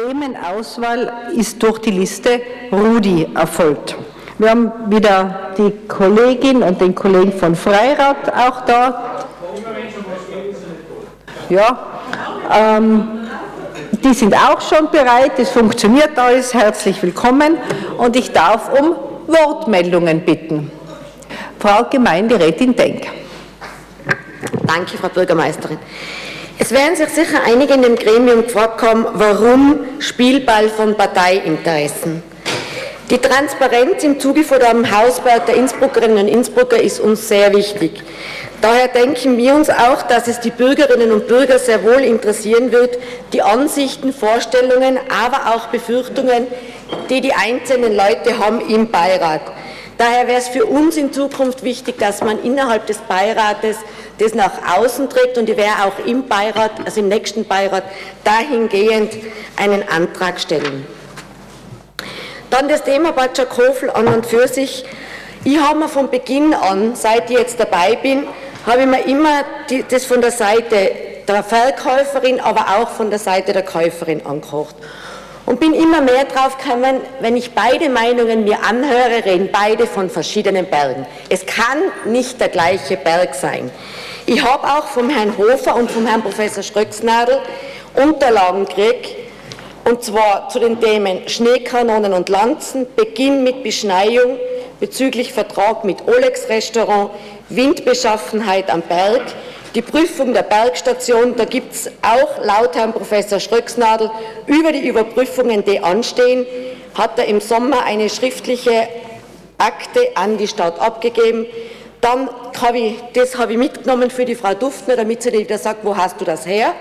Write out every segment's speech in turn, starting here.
Themenauswahl ist durch die Liste Rudi erfolgt. Wir haben wieder die Kollegin und den Kollegen von Freirat auch da. Ja, ähm, die sind auch schon bereit, es funktioniert alles. Herzlich willkommen und ich darf um Wortmeldungen bitten. Frau Gemeinderätin Denk. Danke, Frau Bürgermeisterin. Es werden sich sicher einige in dem Gremium gefragt haben, warum Spielball von Parteiinteressen. Die Transparenz im Zuge von dem Hausberg der Innsbruckerinnen und Innsbrucker ist uns sehr wichtig. Daher denken wir uns auch, dass es die Bürgerinnen und Bürger sehr wohl interessieren wird, die Ansichten, Vorstellungen, aber auch Befürchtungen, die die einzelnen Leute haben im Beirat. Daher wäre es für uns in Zukunft wichtig, dass man innerhalb des Beirates das nach außen trägt und ich werde auch im Beirat, also im nächsten Beirat, dahingehend einen Antrag stellen. Dann das Thema Bad Schakofel an und für sich. Ich habe mir von Beginn an, seit ich jetzt dabei bin, habe ich mir immer die, das von der Seite der Verkäuferin, aber auch von der Seite der Käuferin angekocht. Und bin immer mehr drauf gekommen, wenn ich beide Meinungen mir anhöre, reden beide von verschiedenen Bergen. Es kann nicht der gleiche Berg sein. Ich habe auch vom Herrn Hofer und vom Herrn Professor Schröcksnadel Unterlagen gekriegt, und zwar zu den Themen Schneekanonen und Lanzen, Beginn mit Beschneiung bezüglich Vertrag mit Olex Restaurant, Windbeschaffenheit am Berg, die Prüfung der Bergstation, da gibt es auch laut Herrn Professor Schröcksnadel über die Überprüfungen, die anstehen, hat er im Sommer eine schriftliche Akte an die Stadt abgegeben. Dann habe ich, das habe ich mitgenommen für die Frau Duftner, damit sie nicht wieder sagt, wo hast du das her?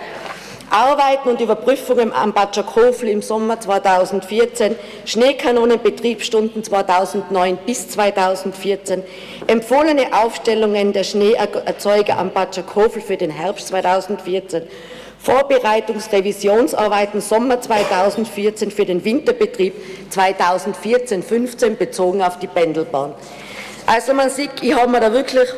Arbeiten und Überprüfungen am Bad Schakofel im Sommer 2014, Schneekanonenbetriebsstunden 2009 bis 2014, empfohlene Aufstellungen der Schneeerzeuger am Bad Schakofel für den Herbst 2014, Vorbereitungsrevisionsarbeiten Sommer 2014 für den Winterbetrieb 2014-15 bezogen auf die Pendelbahn. Also man sieht, ich habe mir da wirklich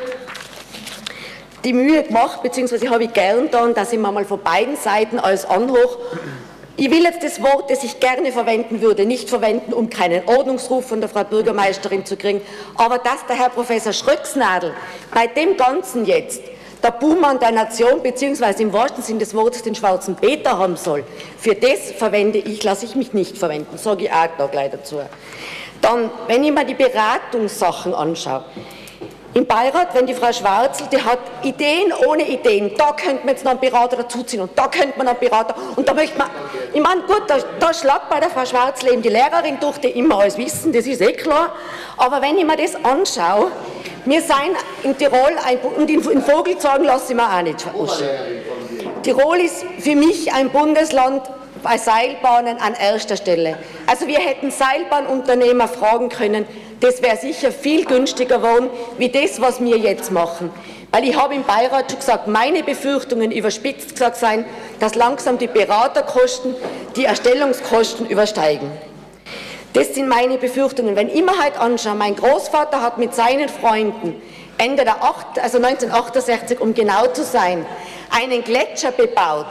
die Mühe gemacht, beziehungsweise habe ich gern dann, dass ich mir mal von beiden Seiten als Anhoch ich will jetzt das Wort, das ich gerne verwenden würde, nicht verwenden, um keinen Ordnungsruf von der Frau Bürgermeisterin zu kriegen, aber dass der Herr Professor Schröcksnadel bei dem Ganzen jetzt der Buhmann der Nation, beziehungsweise im wahrsten Sinn des Wortes den schwarzen Peter haben soll, für das verwende ich, lasse ich mich nicht verwenden, sage ich auch da gleich dazu. Dann, wenn ich mir die Beratungssachen anschaue, im Beirat, wenn die Frau Schwarzel, die hat Ideen ohne Ideen, da könnte man jetzt noch einen Berater dazuziehen und da könnte man einen Berater. Und da möchte man, ich meine, gut, da, da schlagt bei der Frau Schwarzel eben die Lehrerin durch, die immer alles wissen, das ist eh klar, aber wenn ich mir das anschaue, wir sind in Tirol, ein, und in, in Vogelzorgen lasse ich mir auch nicht. Tirol ist für mich ein Bundesland, bei Seilbahnen an erster Stelle. Also wir hätten Seilbahnunternehmer fragen können, das wäre sicher viel günstiger geworden, wie das, was wir jetzt machen. Weil ich habe im Beirat schon gesagt, meine Befürchtungen überspitzt gesagt seien, dass langsam die Beraterkosten die Erstellungskosten übersteigen. Das sind meine Befürchtungen. Wenn ich mir halt anschaue, mein Großvater hat mit seinen Freunden Ende der 8, also 1968, um genau zu sein, einen Gletscher bebaut,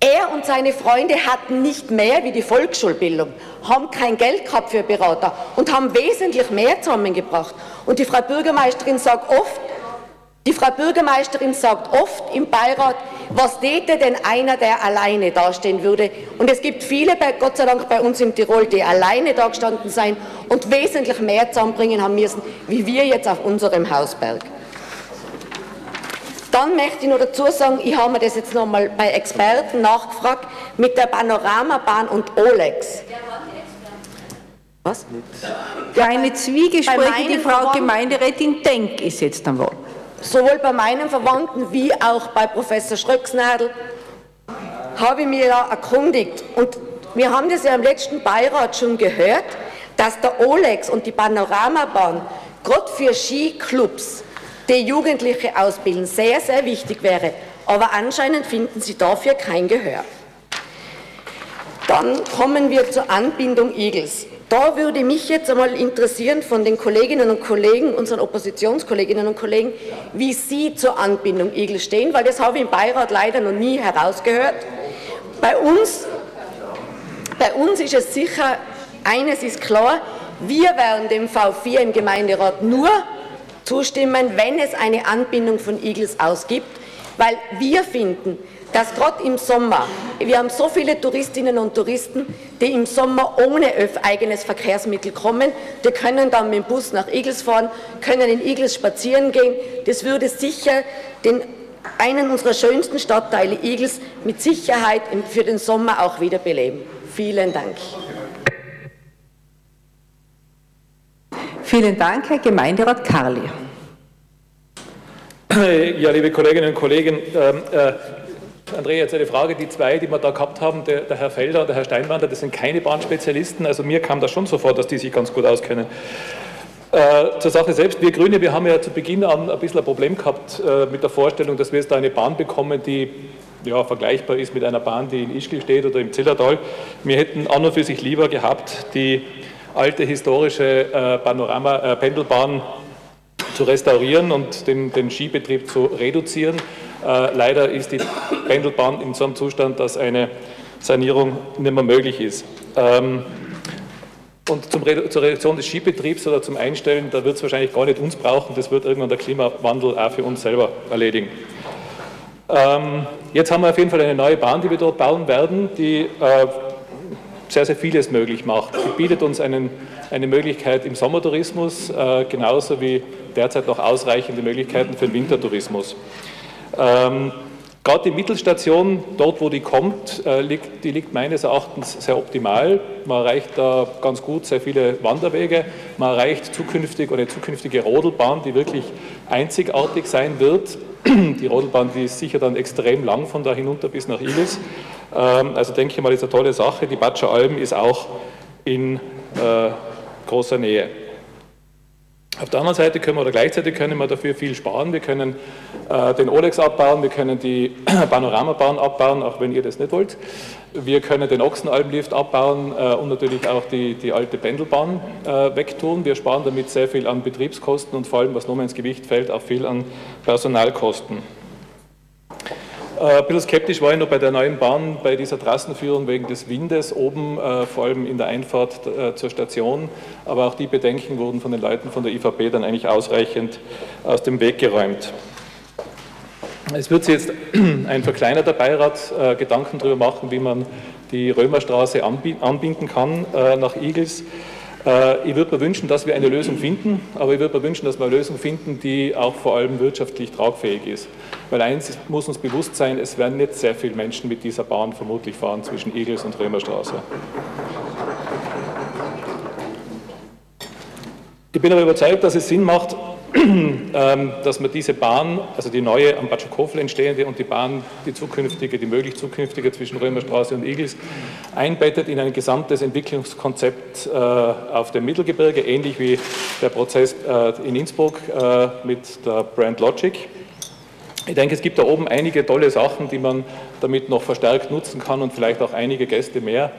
er und seine Freunde hatten nicht mehr wie die Volksschulbildung, haben kein Geld gehabt für Berater und haben wesentlich mehr zusammengebracht. Und die Frau Bürgermeisterin sagt oft, die Frau Bürgermeisterin sagt oft im Beirat, was täte denn einer, der alleine dastehen würde? Und es gibt viele, Gott sei Dank bei uns in Tirol, die alleine dagestanden sein und wesentlich mehr zusammenbringen haben müssen, wie wir jetzt auf unserem Hausberg. Dann möchte ich noch dazu sagen, ich habe mir das jetzt nochmal bei Experten nachgefragt, mit der Panoramabahn und Olex. Was? Kleine Zwiegespräche, die Frau Gemeinderätin Denk ist jetzt am Wort. Sowohl bei meinen Verwandten wie auch bei Professor Schröcksnadel habe ich mir da erkundigt. Und wir haben das ja im letzten Beirat schon gehört, dass der Olex und die Panoramabahn gerade für Skiclubs die Jugendliche ausbilden, sehr, sehr wichtig wäre. Aber anscheinend finden sie dafür kein Gehör. Dann kommen wir zur Anbindung Igels. Da würde mich jetzt einmal interessieren von den Kolleginnen und Kollegen, unseren Oppositionskolleginnen und Kollegen, wie Sie zur Anbindung Igels stehen, weil das habe ich im Beirat leider noch nie herausgehört. Bei uns Bei uns ist es sicher, eines ist klar, wir werden dem V4 im Gemeinderat nur zustimmen, wenn es eine Anbindung von Igels ausgibt, weil wir finden, dass gerade im Sommer, wir haben so viele Touristinnen und Touristen, die im Sommer ohne eigenes Verkehrsmittel kommen, die können dann mit dem Bus nach Igels fahren, können in Igels spazieren gehen. Das würde sicher den, einen unserer schönsten Stadtteile Igels mit Sicherheit für den Sommer auch wiederbeleben. Vielen Dank. Vielen Dank, Herr Gemeinderat Karli. Ja, liebe Kolleginnen und Kollegen, ähm, äh, Andrea, jetzt eine Frage, die zwei, die wir da gehabt haben, der, der Herr Felder und der Herr Steinwander, das sind keine Bahnspezialisten, also mir kam das schon so vor, dass die sich ganz gut auskennen. Äh, zur Sache selbst, wir Grüne, wir haben ja zu Beginn an ein bisschen ein Problem gehabt äh, mit der Vorstellung, dass wir jetzt da eine Bahn bekommen, die ja, vergleichbar ist mit einer Bahn, die in Ischgl steht oder im Zillertal. Wir hätten an und für sich lieber gehabt, die alte historische äh, Panorama-Pendelbahn äh, zu restaurieren und den, den Skibetrieb zu reduzieren äh, leider ist die Pendelbahn in so einem Zustand, dass eine Sanierung nicht mehr möglich ist. Ähm, und zum, zur Reduktion des Skibetriebs oder zum Einstellen, da wird es wahrscheinlich gar nicht uns brauchen, das wird irgendwann der Klimawandel auch für uns selber erledigen. Ähm, jetzt haben wir auf jeden Fall eine neue Bahn, die wir dort bauen werden, die äh, sehr, sehr vieles möglich macht. Sie bietet uns einen, eine Möglichkeit im Sommertourismus, äh, genauso wie derzeit noch ausreichende Möglichkeiten für den Wintertourismus. Ähm, Gerade die Mittelstation, dort wo die kommt, äh, liegt, die liegt meines Erachtens sehr optimal. Man erreicht da ganz gut sehr viele Wanderwege. Man erreicht zukünftig eine zukünftige Rodelbahn, die wirklich einzigartig sein wird. Die Rodelbahn, die ist sicher dann extrem lang von da hinunter bis nach Ilis. Ähm, also denke ich mal, ist eine tolle Sache. Die Batscher Alm ist auch in äh, großer Nähe. Auf der anderen Seite können wir oder gleichzeitig können wir dafür viel sparen. Wir können äh, den Olex abbauen, wir können die Panoramabahn abbauen, auch wenn ihr das nicht wollt. Wir können den Ochsenalbenlift abbauen äh, und natürlich auch die, die alte Pendelbahn äh, wegtun. Wir sparen damit sehr viel an Betriebskosten und vor allem, was nur ins Gewicht fällt, auch viel an Personalkosten. Äh, ein bisschen skeptisch war ich noch bei der neuen Bahn, bei dieser Trassenführung wegen des Windes oben, äh, vor allem in der Einfahrt äh, zur Station. Aber auch die Bedenken wurden von den Leuten von der IVP dann eigentlich ausreichend aus dem Weg geräumt. Es wird sich jetzt ein verkleinerter Beirat Gedanken darüber machen, wie man die Römerstraße anbinden kann nach Igels. Äh, ich würde mir wünschen, dass wir eine Lösung finden, aber ich würde mir wünschen, dass wir eine Lösung finden, die auch vor allem wirtschaftlich tragfähig ist. Weil eins muss uns bewusst sein, es werden nicht sehr viele Menschen mit dieser Bahn vermutlich fahren zwischen Egels und Römerstraße. Ich bin aber überzeugt, dass es Sinn macht, dass man diese Bahn, also die neue am Batschakofel entstehende und die Bahn, die zukünftige, die möglich zukünftige zwischen Römerstraße und Igels, einbettet in ein gesamtes Entwicklungskonzept äh, auf dem Mittelgebirge, ähnlich wie der Prozess äh, in Innsbruck äh, mit der Brand Logic. Ich denke, es gibt da oben einige tolle Sachen, die man damit noch verstärkt nutzen kann und vielleicht auch einige Gäste mehr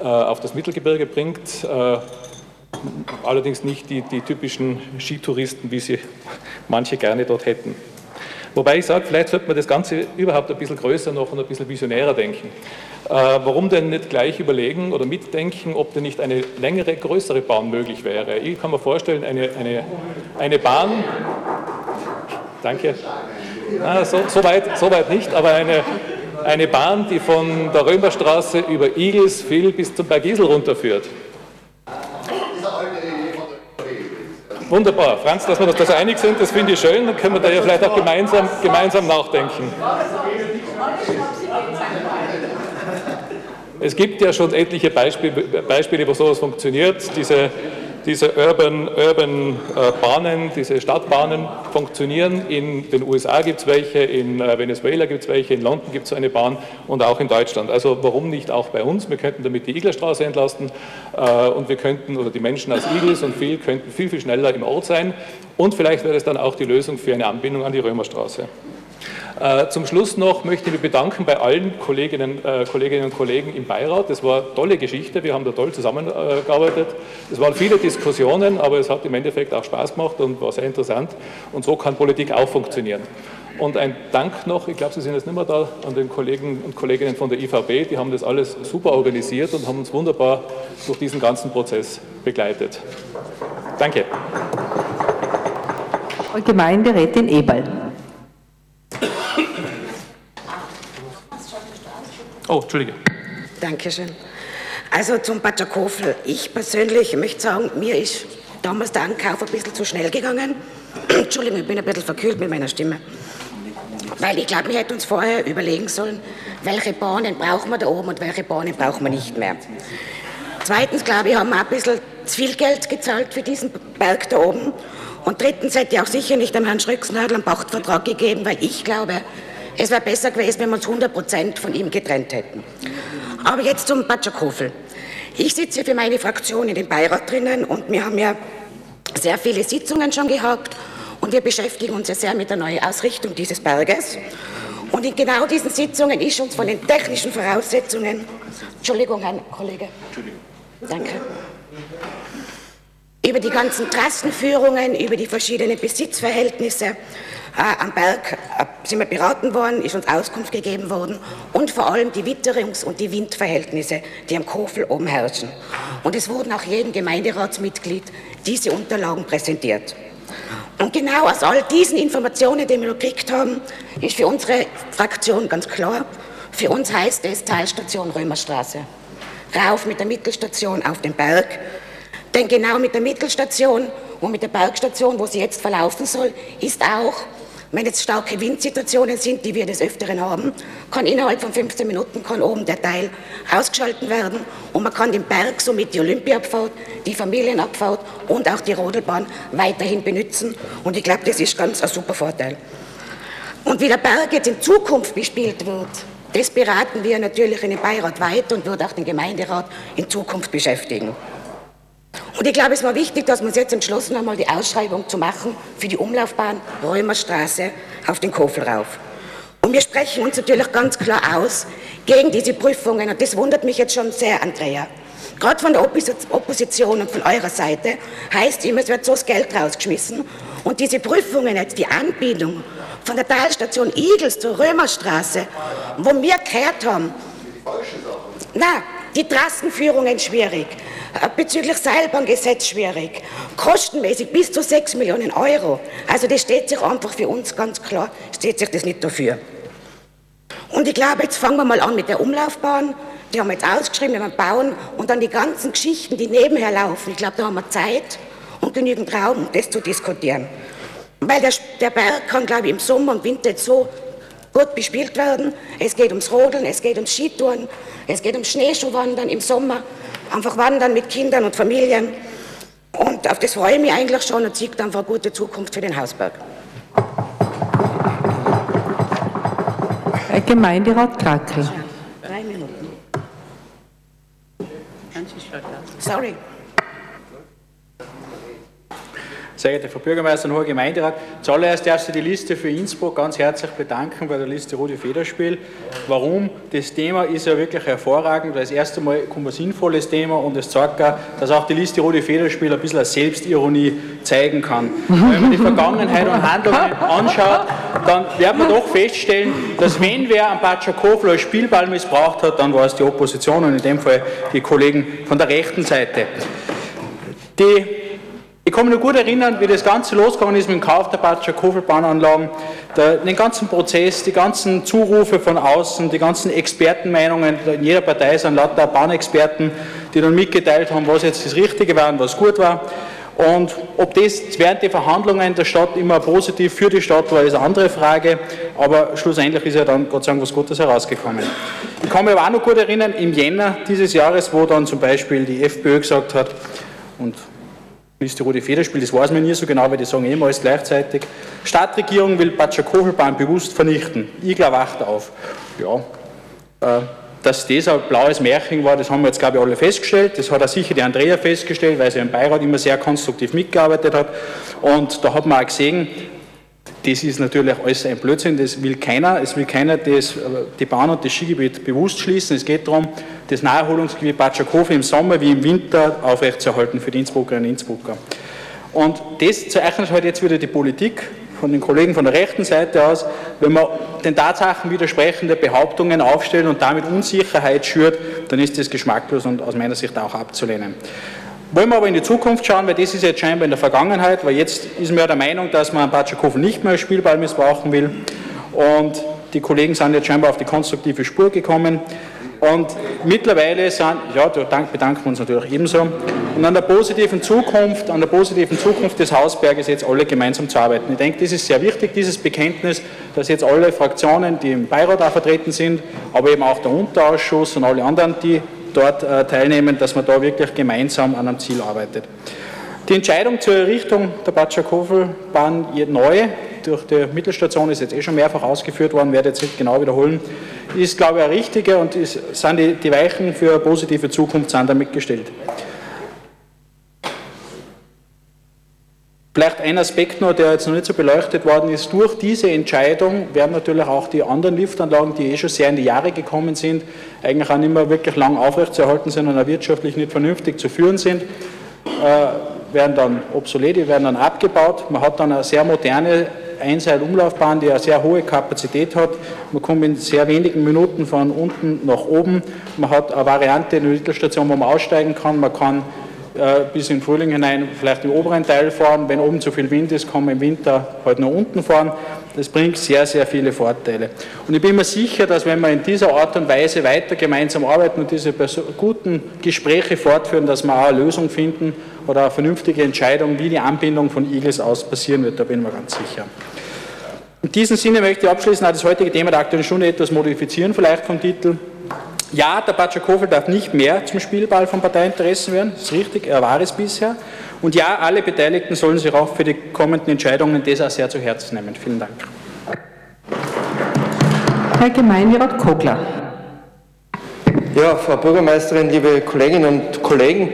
auf das Mittelgebirge bringt allerdings nicht die, die typischen Skitouristen, wie sie manche gerne dort hätten. Wobei ich sage, vielleicht sollte man das Ganze überhaupt ein bisschen größer noch und ein bisschen visionärer denken. Äh, warum denn nicht gleich überlegen oder mitdenken, ob denn nicht eine längere, größere Bahn möglich wäre? Ich kann mir vorstellen, eine, eine, eine Bahn, danke, Na, so, so, weit, so weit nicht, aber eine, eine Bahn, die von der Römerstraße über Igelsville bis zum Bergisel runterführt. Wunderbar. Franz, dass wir uns da einig sind, das finde ich schön. Dann können wir da ja vielleicht auch gemeinsam, gemeinsam nachdenken. Es gibt ja schon etliche Beispiele, Beispiele wo sowas funktioniert. Diese diese Urban, Urban äh, Bahnen, diese Stadtbahnen funktionieren. In den USA gibt es welche, in äh, Venezuela gibt es welche, in London gibt es eine Bahn und auch in Deutschland. Also warum nicht auch bei uns? Wir könnten damit die Iglerstraße entlasten äh, und wir könnten, oder die Menschen aus Igels und viel, könnten viel, viel schneller im Ort sein und vielleicht wäre es dann auch die Lösung für eine Anbindung an die Römerstraße. Äh, zum Schluss noch möchte ich mich bedanken bei allen Kolleginnen, äh, Kolleginnen und Kollegen im Beirat. Das war eine tolle Geschichte, wir haben da toll zusammengearbeitet. Es waren viele Diskussionen, aber es hat im Endeffekt auch Spaß gemacht und war sehr interessant. Und so kann Politik auch funktionieren. Und ein Dank noch, ich glaube, Sie sind jetzt nicht mehr da, an den Kollegen und Kolleginnen von der IVB, die haben das alles super organisiert und haben uns wunderbar durch diesen ganzen Prozess begleitet. Danke. Gemeinderätin Eberl. Oh, Entschuldige. Dankeschön. Also zum Batschakofel. Ich persönlich möchte sagen, mir ist damals der Ankauf ein bisschen zu schnell gegangen. Entschuldigung, ich bin ein bisschen verkühlt mit meiner Stimme. Weil ich glaube, wir hätten uns vorher überlegen sollen, welche Bahnen brauchen wir da oben und welche Bahnen brauchen wir nicht mehr. Zweitens, glaube ich, haben wir ein bisschen zu viel Geld gezahlt für diesen Berg da oben. Und drittens hätte ich auch sicher nicht dem Herrn Schröcksnadel einen Pachtvertrag gegeben, weil ich glaube, es wäre besser gewesen, wenn wir uns 100 Prozent von ihm getrennt hätten. Aber jetzt zum Batschakofel. Ich sitze für meine Fraktion in dem Beirat drinnen und wir haben ja sehr viele Sitzungen schon gehabt und wir beschäftigen uns ja sehr mit der neuen Ausrichtung dieses Berges. Und in genau diesen Sitzungen ist uns von den technischen Voraussetzungen, Entschuldigung, Herr Kollege. Entschuldigung. Danke. Über die ganzen Trassenführungen, über die verschiedenen Besitzverhältnisse äh, am Berg äh, sind wir beraten worden, ist uns Auskunft gegeben worden und vor allem die Witterungs- und die Windverhältnisse, die am Kofel oben herrschen. Und es wurden auch jedem Gemeinderatsmitglied diese Unterlagen präsentiert. Und genau aus all diesen Informationen, die wir gekriegt haben, ist für unsere Fraktion ganz klar, für uns heißt es Teilstation Römerstraße. Rauf mit der Mittelstation auf den Berg. Denn genau mit der Mittelstation und mit der Bergstation, wo sie jetzt verlaufen soll, ist auch wenn jetzt starke Windsituationen sind, die wir des Öfteren haben, kann innerhalb von 15 Minuten kann oben der Teil ausgeschalten werden und man kann den Berg somit die Olympiabfahrt, die Familienabfahrt und auch die Rodelbahn weiterhin benutzen. Und ich glaube, das ist ganz ein super Vorteil. Und wie der Berg jetzt in Zukunft bespielt wird, das beraten wir natürlich in den Beirat weiter und wird auch den Gemeinderat in Zukunft beschäftigen. Und ich glaube, es war wichtig, dass wir uns jetzt entschlossen haben, mal die Ausschreibung zu machen für die Umlaufbahn Römerstraße auf den Kofel rauf. Und wir sprechen uns natürlich ganz klar aus gegen diese Prüfungen. Und das wundert mich jetzt schon sehr, Andrea. Gerade von der Opposition und von eurer Seite heißt immer, es wird so das Geld rausgeschmissen. Und diese Prüfungen jetzt, die Anbindung von der Talstation Igels zur Römerstraße, wo wir gehört haben, na, die Trassenführungen schwierig, äh, bezüglich Seilbahngesetz schwierig, kostenmäßig bis zu 6 Millionen Euro. Also das steht sich einfach für uns ganz klar, steht sich das nicht dafür. Und ich glaube, jetzt fangen wir mal an mit der Umlaufbahn. Die haben wir jetzt ausgeschrieben, wir bauen und dann die ganzen Geschichten, die nebenher laufen. Ich glaube, da haben wir Zeit und genügend Raum, um das zu diskutieren. Weil der, der Berg kann, glaube ich, im Sommer und Winter jetzt so gut bespielt werden. Es geht ums Rodeln, es geht ums Skitouren, es geht ums Schneeschuhwandern im Sommer einfach wandern mit Kindern und Familien. Und auf das freue ich mich eigentlich schon und sehe einfach eine gute Zukunft für den Hausberg. Herr Gemeinderat Krackel. Drei Minuten. Sorry. Sehr geehrter Frau Bürgermeister und Hoher Gemeinderat, zuallererst darf ich die Liste für Innsbruck ganz herzlich bedanken bei der Liste Rudi Federspiel. Warum? Das Thema ist ja wirklich hervorragend, weil das erste Mal kommt ein sinnvolles Thema und es zeigt auch, dass auch die Liste Rudi Federspiel ein bisschen Selbstironie zeigen kann. Wenn man die Vergangenheit und Handlungen anschaut, dann wird man doch feststellen, dass wenn wer am Batschakofel als Spielball missbraucht hat, dann war es die Opposition und in dem Fall die Kollegen von der rechten Seite. Die ich kann mich noch gut erinnern, wie das Ganze losgegangen ist mit dem Kauf der Batscher Kofelbahnanlagen, den ganzen Prozess, die ganzen Zurufe von außen, die ganzen Expertenmeinungen, in jeder Partei sind lauter Bahnexperten, die dann mitgeteilt haben, was jetzt das Richtige war und was gut war. Und ob das während der Verhandlungen der Stadt immer positiv für die Stadt war, ist eine andere Frage. Aber schlussendlich ist ja dann Gott sei Dank was Gutes herausgekommen. Ich kann mich aber auch noch gut erinnern, im Jänner dieses Jahres, wo dann zum Beispiel die FPÖ gesagt hat, und Liste Rudi Federspiel, das weiß man nie so genau, weil die sagen immer alles gleichzeitig. Stadtregierung will Batschakoffelbahn bewusst vernichten. Igler wacht auf. Ja, äh, dass das ein blaues Märchen war, das haben wir jetzt, glaube ich, alle festgestellt. Das hat auch sicher die Andrea festgestellt, weil sie im Beirat immer sehr konstruktiv mitgearbeitet hat. Und da hat man auch gesehen, das ist natürlich alles ein Blödsinn, das will keiner. Es will keiner das, die Bahn und das Skigebiet bewusst schließen. Es geht darum, das Naherholungsgebiet Batschakove im Sommer wie im Winter aufrechtzuerhalten für die Innsbruckerinnen und Innsbrucker. Und das zeichnet halt jetzt wieder die Politik von den Kollegen von der rechten Seite aus, wenn man den Tatsachen widersprechende Behauptungen aufstellt und damit Unsicherheit schürt, dann ist das geschmacklos und aus meiner Sicht auch abzulehnen. Wollen wir aber in die Zukunft schauen, weil das ist jetzt scheinbar in der Vergangenheit, weil jetzt ist man ja der Meinung, dass man Batschakov nicht mehr als Spielball missbrauchen will und die Kollegen sind jetzt scheinbar auf die konstruktive Spur gekommen. Und mittlerweile sind, ja, da bedanken wir uns natürlich ebenso. Und an der positiven Zukunft, an der positiven Zukunft des Hausberges jetzt alle gemeinsam zu arbeiten. Ich denke, das ist sehr wichtig, dieses Bekenntnis, dass jetzt alle Fraktionen, die im Beirat auch vertreten sind, aber eben auch der Unterausschuss und alle anderen, die dort äh, teilnehmen, dass man da wirklich gemeinsam an einem Ziel arbeitet. Die Entscheidung zur Errichtung der Batschakofel-Bahn neu durch die Mittelstation ist jetzt eh schon mehrfach ausgeführt worden, werde jetzt nicht genau wiederholen, ist, glaube ich, eine richtige und ist, sind die, die Weichen für eine positive Zukunft sind damit gestellt. Vielleicht ein Aspekt noch, der jetzt noch nicht so beleuchtet worden ist. Durch diese Entscheidung werden natürlich auch die anderen Liftanlagen, die eh schon sehr in die Jahre gekommen sind, eigentlich auch nicht mehr wirklich lang aufrechtzuerhalten sind und auch wirtschaftlich nicht vernünftig zu führen sind, äh, werden dann obsolet, die werden dann abgebaut. Man hat dann eine sehr moderne Einseilumlaufbahn, die eine sehr hohe Kapazität hat. Man kommt in sehr wenigen Minuten von unten nach oben. Man hat eine Variante in der Mittelstation, wo man aussteigen kann. Man kann bis in Frühling hinein vielleicht im oberen Teil fahren. Wenn oben zu viel Wind ist, kann man im Winter halt nur unten fahren. Das bringt sehr, sehr viele Vorteile. Und ich bin mir sicher, dass wenn wir in dieser Art und Weise weiter gemeinsam arbeiten und diese guten Gespräche fortführen, dass wir auch eine Lösung finden oder eine vernünftige Entscheidung, wie die Anbindung von Igels aus passieren wird. Da bin ich mir ganz sicher. In diesem Sinne möchte ich abschließend auch das heutige Thema der Aktuellen Stunde etwas modifizieren, vielleicht vom Titel. Ja, der Batschakofel darf nicht mehr zum Spielball von Parteiinteressen werden, das ist richtig, er war es bisher. Und ja, alle Beteiligten sollen sich auch für die kommenden Entscheidungen das auch sehr zu Herzen nehmen. Vielen Dank. Herr Gemeinderat Kogler. Ja, Frau Bürgermeisterin, liebe Kolleginnen und Kollegen,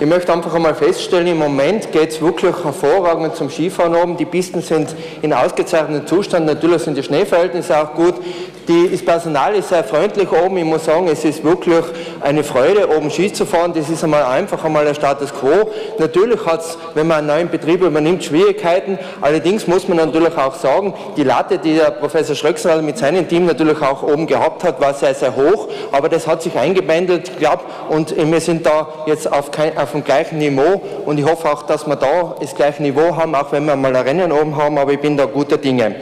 ich möchte einfach einmal feststellen, im Moment geht es wirklich hervorragend zum Skifahren oben. Die Pisten sind in ausgezeichnetem Zustand. Natürlich sind die Schneeverhältnisse auch gut. Die, das Personal ist sehr freundlich oben. Ich muss sagen, es ist wirklich eine Freude, oben Ski zu fahren. Das ist einmal einfach einmal der Status quo. Natürlich hat es, wenn man einen neuen Betrieb übernimmt, Schwierigkeiten. Allerdings muss man natürlich auch sagen, die Latte, die der Professor Schröcksnadel mit seinem Team natürlich auch oben gehabt hat, war sehr, sehr hoch. Aber das hat sich eingebändelt, glaube Und wir sind da jetzt auf, kein, auf dem gleichen Niveau. Und ich hoffe auch, dass wir da das gleiche Niveau haben, auch wenn wir mal ein Rennen oben haben. Aber ich bin da guter Dinge.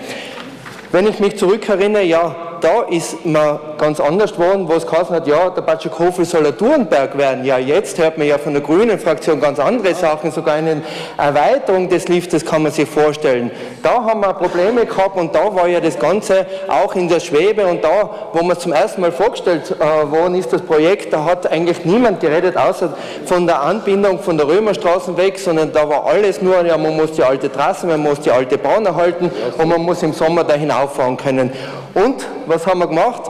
Wenn ich mich zurückerinnere, ja, da ist man ganz anders geworden, wo es geheißen hat, ja, der Batschakofel soll ein Tourenberg werden. Ja, jetzt hört man ja von der grünen Fraktion ganz andere Sachen, sogar eine Erweiterung des Liftes kann man sich vorstellen. Da haben wir Probleme gehabt und da war ja das Ganze auch in der Schwebe und da, wo man zum ersten Mal vorgestellt äh, worden ist, das Projekt, da hat eigentlich niemand geredet, außer von der Anbindung von der Römerstraße weg, sondern da war alles nur, ja, man muss die alte Trasse, man muss die alte Bahn erhalten und man muss im Sommer da hinauffahren können. Und was haben wir gemacht?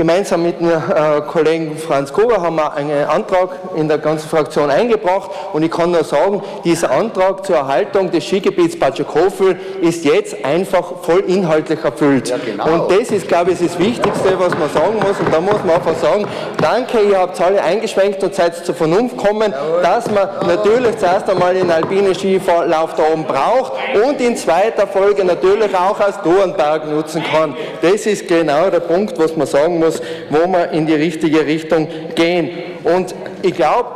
Gemeinsam mit dem äh, Kollegen Franz Kober haben wir einen Antrag in der ganzen Fraktion eingebracht und ich kann nur sagen, dieser Antrag zur Erhaltung des Skigebiets Batschakofel ist jetzt einfach voll inhaltlich erfüllt. Ja, genau. Und das ist, glaube ich, das Wichtigste, was man sagen muss. Und da muss man einfach sagen, danke, ihr habt alle eingeschwenkt und seid zur Vernunft gekommen, dass man natürlich zuerst einmal den alpinen Skilauf da oben braucht und in zweiter Folge natürlich auch als Dornberg nutzen kann. Das ist genau der Punkt, was man sagen muss muss, wo wir in die richtige Richtung gehen. Und ich glaube,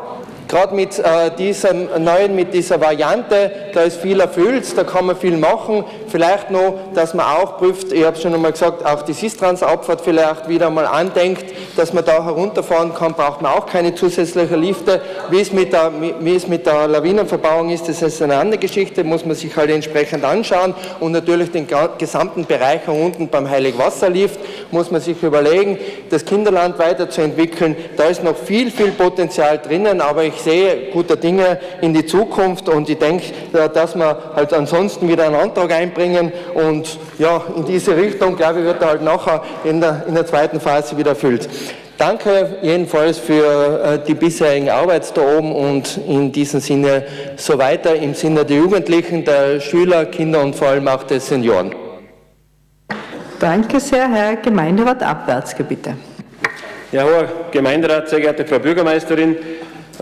gerade mit äh, diesem neuen, mit dieser Variante, da ist viel erfüllt, da kann man viel machen. Vielleicht noch, dass man auch prüft, ich habe es schon einmal gesagt, auch die Sistrans-Abfahrt vielleicht wieder mal andenkt, dass man da herunterfahren kann, braucht man auch keine zusätzlichen Lifte. Wie es mit der, wie es mit der Lawinenverbauung ist, das ist eine andere Geschichte, muss man sich halt entsprechend anschauen. Und natürlich den gesamten Bereich unten beim Heiligwasserlift muss man sich überlegen, das Kinderland weiterzuentwickeln. Da ist noch viel, viel Potenzial drinnen, aber ich sehe guter Dinge in die Zukunft und ich denke, dass wir halt ansonsten wieder einen Antrag einbringen und ja, in diese Richtung, glaube ich, wird er halt nachher in der, in der zweiten Phase wieder erfüllt. Danke jedenfalls für äh, die bisherigen Arbeit da oben und in diesem Sinne so weiter im Sinne der Jugendlichen, der Schüler, Kinder und vor allem auch der Senioren. Danke sehr. Herr Gemeinderat Abwärtsge, bitte. Ja, Herr Gemeinderat, sehr geehrte Frau Bürgermeisterin,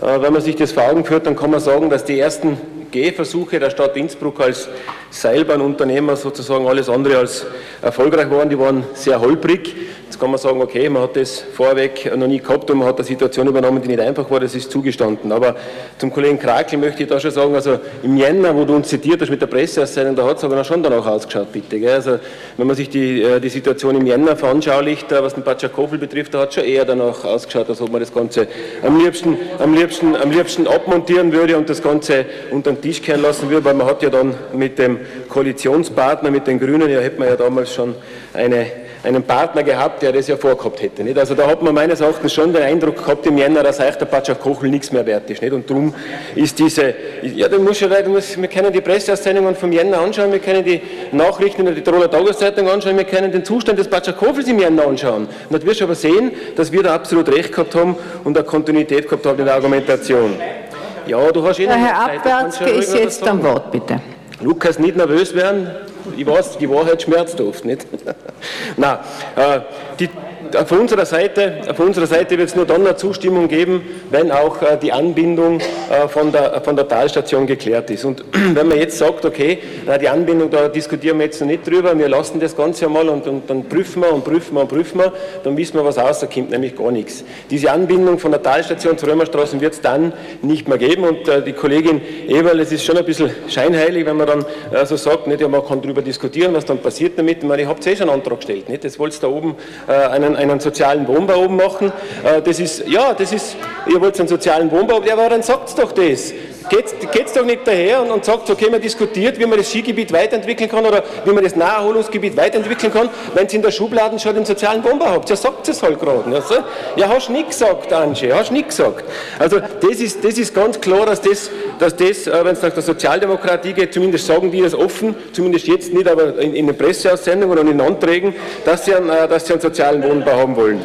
äh, wenn man sich das vor Augen führt, dann kann man sagen, dass die ersten Gehversuche der Stadt Innsbruck als Seilbahnunternehmer sozusagen alles andere als erfolgreich waren. Die waren sehr holprig. Jetzt kann man sagen, okay, man hat das vorweg noch nie gehabt und man hat eine Situation übernommen, die nicht einfach war, das ist zugestanden. Aber zum Kollegen Krakel möchte ich da schon sagen, also im Jänner, wo du uns zitiert hast mit der Presseaussendung, da hat es aber schon danach ausgeschaut, bitte. Gell? Also wenn man sich die, äh, die Situation im Jänner veranschaulicht, äh, was den Batschakofel betrifft, da hat es schon eher danach ausgeschaut, als ob man das Ganze am liebsten, am liebsten, am liebsten abmontieren würde und das Ganze unter den Tisch kehren lassen würde, weil man hat ja dann mit dem Koalitionspartner, mit den Grünen, ja hätte man ja damals schon eine einen Partner gehabt, der das ja vorgehabt hätte. Nicht? Also da hat man meines Erachtens schon den Eindruck gehabt im Jänner, dass euch der Patschak Kochel nichts mehr wert ist. Nicht? Und darum ist diese, ja, du musst ja, du musst, wir können die Presseaussendungen vom Jänner anschauen, wir können die Nachrichten in der Tiroler Tageszeitung anschauen, wir können den Zustand des Patschak Kochels im Jänner anschauen. Und dann wirst du aber sehen, dass wir da absolut recht gehabt haben und eine Kontinuität gehabt haben in der Argumentation. Ja, du hast eh Herr Abwärtske ist jetzt am Wort, bitte. Lukas, nicht nervös werden. Ich weiß, die Wahrheit schmerzt oft, nicht? Nein, äh, die, von unserer Seite, von unserer Seite wird es nur dann eine Zustimmung geben, wenn auch äh, die Anbindung äh, von der, von der Talstation geklärt ist. Und wenn man jetzt sagt, okay, die Anbindung, da diskutieren wir jetzt noch nicht drüber, wir lassen das Ganze einmal und, und dann prüfen wir und prüfen wir und prüfen wir, dann wissen wir, was rauskommt, nämlich gar nichts. Diese Anbindung von der Talstation zur Römerstraße wird es dann nicht mehr geben und äh, die Kollegin Eberl, es ist schon ein bisschen scheinheilig, wenn man dann so sagt, nicht, ja, man kann darüber diskutieren, was dann passiert damit. Ich ich habe eh schon einen Antrag gestellt, nicht? das wollt ihr da oben einen, einen sozialen Wohnbau oben machen. Äh, das ist, ja, das ist, ihr wollt einen sozialen Wohnbau, ja, aber dann sagt doch das. Geht es doch nicht daher und, und sagt, okay, man diskutiert, wie man das Skigebiet weiterentwickeln kann oder wie man das Naherholungsgebiet weiterentwickeln kann, wenn Sie in der Schubladen schon den sozialen Wohnbau habt. Ja, sagt es halt gerade. Also, ja, hast du nicht gesagt, Angie, hast du nicht gesagt. Also das ist, das ist ganz klar, dass das, dass das äh, wenn es nach der Sozialdemokratie geht, zumindest sagen die das offen, zumindest jetzt nicht, aber in, in den Presseaussendungen und in Anträgen, dass sie, einen, äh, dass sie einen sozialen Wohnbau haben wollen.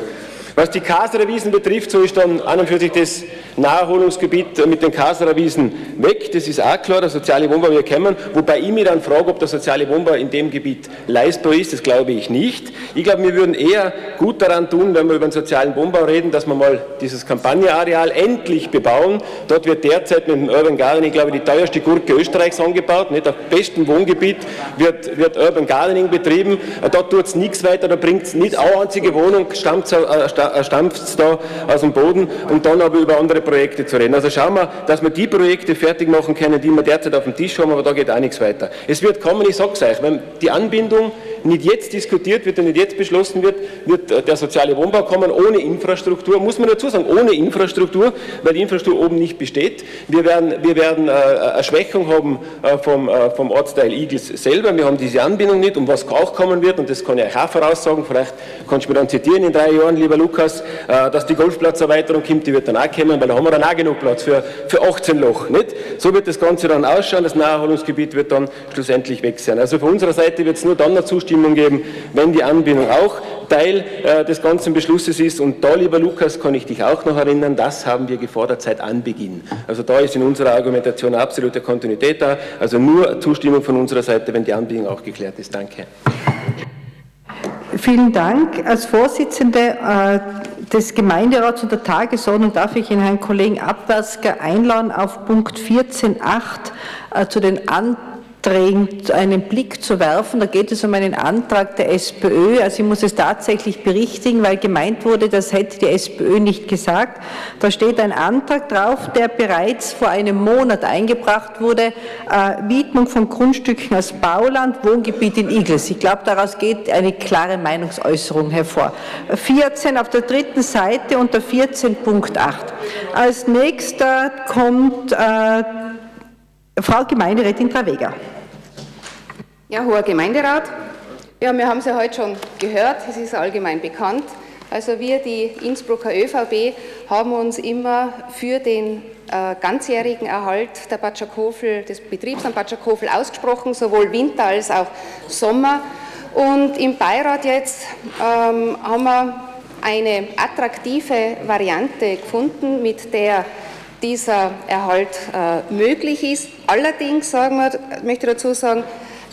Was die Kaserer Wiesen betrifft, so ist dann an und für sich das Naherholungsgebiet mit den Kaserer Wiesen weg. Das ist auch klar, der soziale Wohnbau wird kommen. Wobei ich mir dann frage, ob der soziale Wohnbau in dem Gebiet leistbar ist. Das glaube ich nicht. Ich glaube, wir würden eher gut daran tun, wenn wir über den sozialen Wohnbau reden, dass wir mal dieses Kampagneareal endlich bebauen. Dort wird derzeit mit dem Urban Gardening, glaube ich, die teuerste Gurke Österreichs angebaut. Nicht? Auf bestem Wohngebiet wird, wird Urban Gardening betrieben. Dort tut es nichts weiter, da bringt es nicht eine einzige Wohnung, stampft es äh, da aus dem Boden und dann aber über andere Projekte zu reden. Also schauen wir, dass wir die Projekte fertig machen können, die wir derzeit auf dem Tisch haben, aber da geht auch nichts weiter. Es wird kommen, ich sage es euch, wenn die Anbindung nicht jetzt diskutiert wird und nicht jetzt beschlossen wird, wird äh, der soziale Wohnbau kommen ohne Infrastruktur, muss man dazu sagen, ohne Infrastruktur, weil die Infrastruktur oben nicht besteht. Wir werden, wir werden äh, eine Schwächung haben vom, vom Ortsteil Igels selber, wir haben diese Anbindung nicht, um was auch kommen wird, und das kann ich euch auch voraussagen, vielleicht kannst du mir dann zitieren in drei Jahren, lieber Lukas, dass die Golfplatzerweiterung kommt, die wird dann auch kommen, weil da haben wir dann auch genug Platz für, für 18 Loch. Nicht? So wird das Ganze dann ausschauen, das Naherholungsgebiet wird dann schlussendlich weg sein. Also von unserer Seite wird es nur dann dazu Zustimmung geben, wenn die Anbindung auch Teil äh, des ganzen Beschlusses ist. Und da, lieber Lukas, kann ich dich auch noch erinnern, das haben wir gefordert seit Anbeginn. Also da ist in unserer Argumentation absolute Kontinuität da. Also nur Zustimmung von unserer Seite, wenn die Anbindung auch geklärt ist. Danke. Vielen Dank. Als Vorsitzende äh, des Gemeinderats und der Tagesordnung darf ich Ihnen Herrn Kollegen Abwärtsger einladen, auf Punkt 14.8 äh, zu den Anträgen einen Blick zu werfen. Da geht es um einen Antrag der SPÖ. Also ich muss es tatsächlich berichtigen, weil gemeint wurde, das hätte die SPÖ nicht gesagt. Da steht ein Antrag drauf, der bereits vor einem Monat eingebracht wurde. Äh, Widmung von Grundstücken aus Bauland, Wohngebiet in Igels. Ich glaube, daraus geht eine klare Meinungsäußerung hervor. 14 auf der dritten Seite unter 14.8. Als nächster kommt äh, Frau Gemeinderätin Travega. Ja, hoher Gemeinderat. Ja, wir haben es ja heute schon gehört, es ist allgemein bekannt. Also wir, die Innsbrucker ÖVP, haben uns immer für den äh, ganzjährigen Erhalt der Batschakofel, des Betriebs am Batschakofel ausgesprochen, sowohl Winter als auch Sommer. Und im Beirat jetzt ähm, haben wir eine attraktive Variante gefunden, mit der dieser Erhalt äh, möglich ist. Allerdings sagen wir, möchte ich dazu sagen,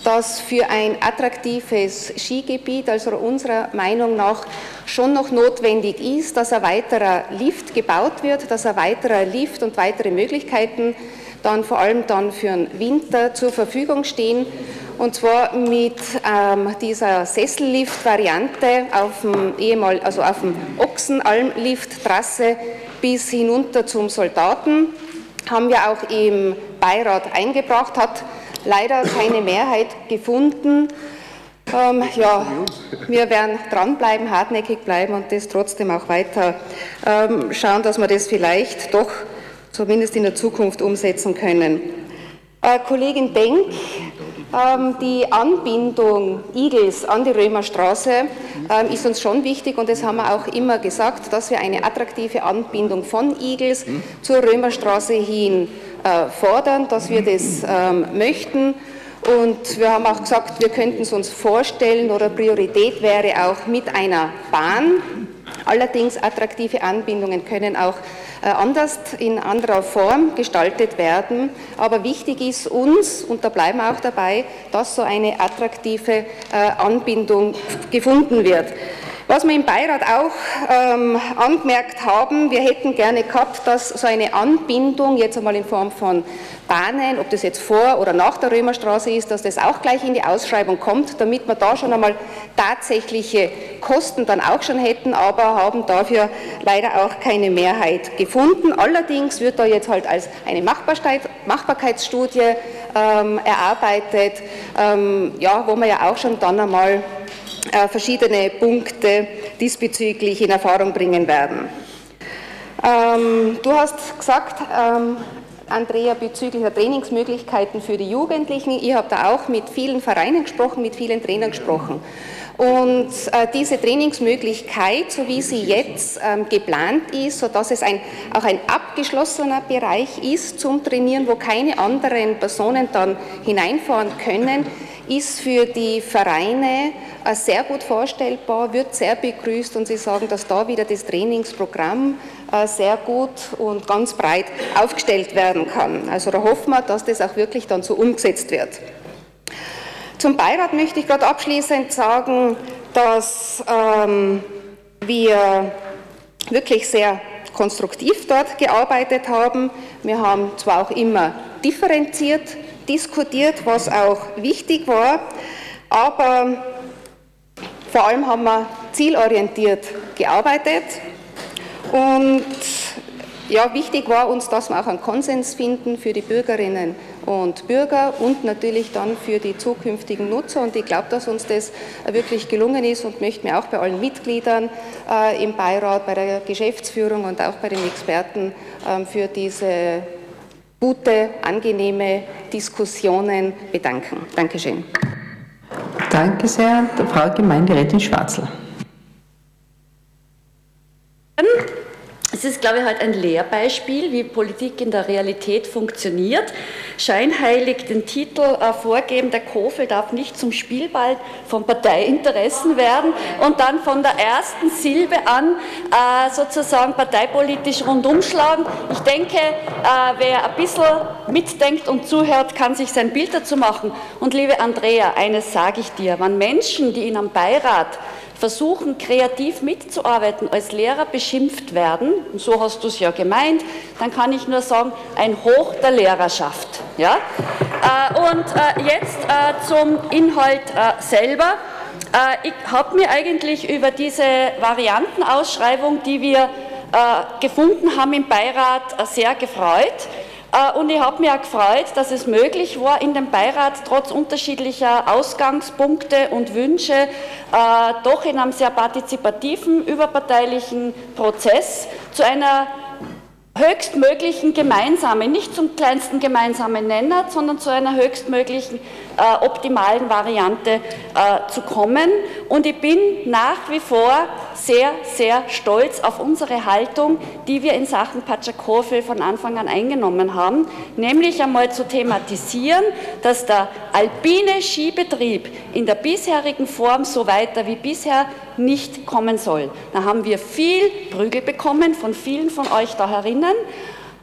dass für ein attraktives Skigebiet, also unserer Meinung nach, schon noch notwendig ist, dass ein weiterer Lift gebaut wird, dass ein weiterer Lift und weitere Möglichkeiten dann vor allem dann für den Winter zur Verfügung stehen. Und zwar mit ähm, dieser Sessellift-Variante auf dem ehemal, also auf dem Ochsenalm-Lift-Trasse bis hinunter zum Soldaten haben wir auch im Beirat eingebracht, hat leider keine Mehrheit gefunden. Ähm, ja, wir werden dranbleiben, hartnäckig bleiben und das trotzdem auch weiter ähm, schauen, dass wir das vielleicht doch zumindest in der Zukunft umsetzen können. Äh, Kollegin Denk, die Anbindung Igels an die Römerstraße ähm, ist uns schon wichtig und das haben wir auch immer gesagt, dass wir eine attraktive Anbindung von Igels zur Römerstraße hin äh, fordern, dass wir das ähm, möchten. Und wir haben auch gesagt, wir könnten es uns vorstellen oder Priorität wäre auch mit einer Bahn. Allerdings attraktive Anbindungen können auch anders in anderer Form gestaltet werden. Aber wichtig ist uns, und da bleiben wir auch dabei, dass so eine attraktive äh, Anbindung gefunden wird. Was wir im Beirat auch ähm, angemerkt haben, wir hätten gerne gehabt, dass so eine Anbindung jetzt einmal in Form von Bahnen, ob das jetzt vor oder nach der Römerstraße ist, dass das auch gleich in die Ausschreibung kommt, damit wir da schon einmal tatsächliche Kosten dann auch schon hätten, aber haben dafür leider auch keine Mehrheit gefunden. Allerdings wird da jetzt halt als eine Machbarkeitsstudie ähm, erarbeitet, ähm, ja, wo man ja auch schon dann einmal verschiedene Punkte diesbezüglich in Erfahrung bringen werden. Ähm, du hast gesagt, ähm, Andrea, bezüglich der Trainingsmöglichkeiten für die Jugendlichen. Ich habe da auch mit vielen Vereinen gesprochen, mit vielen Trainern gesprochen. Und äh, diese Trainingsmöglichkeit, so wie sie jetzt ähm, geplant ist, sodass es ein, auch ein abgeschlossener Bereich ist zum Trainieren, wo keine anderen Personen dann hineinfahren können, ist für die Vereine äh, sehr gut vorstellbar, wird sehr begrüßt und Sie sagen, dass da wieder das Trainingsprogramm äh, sehr gut und ganz breit aufgestellt werden kann. Also da hoffen wir, dass das auch wirklich dann so umgesetzt wird. Zum Beirat möchte ich gerade abschließend sagen, dass ähm, wir wirklich sehr konstruktiv dort gearbeitet haben. Wir haben zwar auch immer differenziert diskutiert, was auch wichtig war, aber vor allem haben wir zielorientiert gearbeitet und ja, wichtig war uns, dass wir auch einen Konsens finden für die Bürgerinnen und Bürger und natürlich dann für die zukünftigen Nutzer. Und ich glaube, dass uns das wirklich gelungen ist und möchte mir auch bei allen Mitgliedern äh, im Beirat, bei der Geschäftsführung und auch bei den Experten äh, für diese gute, angenehme Diskussionen bedanken. Dankeschön. Danke sehr, Frau Gemeinderätin Schwarzl. Es ist, glaube ich, halt ein Lehrbeispiel, wie Politik in der Realität funktioniert. Scheinheilig den Titel äh, vorgeben, der Kofel darf nicht zum Spielball von Parteiinteressen werden und dann von der ersten Silbe an äh, sozusagen parteipolitisch rundum schlagen. Ich denke, äh, wer ein bisschen mitdenkt und zuhört, kann sich sein Bild dazu machen. Und liebe Andrea, eines sage ich dir, wenn Menschen, die in einem Beirat versuchen, kreativ mitzuarbeiten, als Lehrer beschimpft werden, und so hast du es ja gemeint, dann kann ich nur sagen, ein Hoch der Lehrerschaft. Ja? Äh, und äh, jetzt äh, zum Inhalt selber. Ich habe mir eigentlich über diese Variantenausschreibung, die wir gefunden haben im Beirat, sehr gefreut. Äh, und ich habe mich auch gefreut, dass es möglich war, in dem Beirat trotz unterschiedlicher Ausgangspunkte und Wünsche äh, doch in einem sehr partizipativen, überparteilichen Prozess zu einer höchstmöglichen gemeinsamen, nicht zum kleinsten gemeinsamen Nenner, sondern zu einer höchstmöglichen äh, optimalen Variante äh, zu kommen. Und ich bin nach wie vor sehr, sehr stolz auf unsere Haltung, die wir in Sachen Patschakofe von Anfang an eingenommen haben, nämlich einmal zu thematisieren, dass der alpine Skibetrieb in der bisherigen Form so weiter wie bisher nicht kommen soll. Da haben wir viel Prügel bekommen von vielen von euch da herinnen.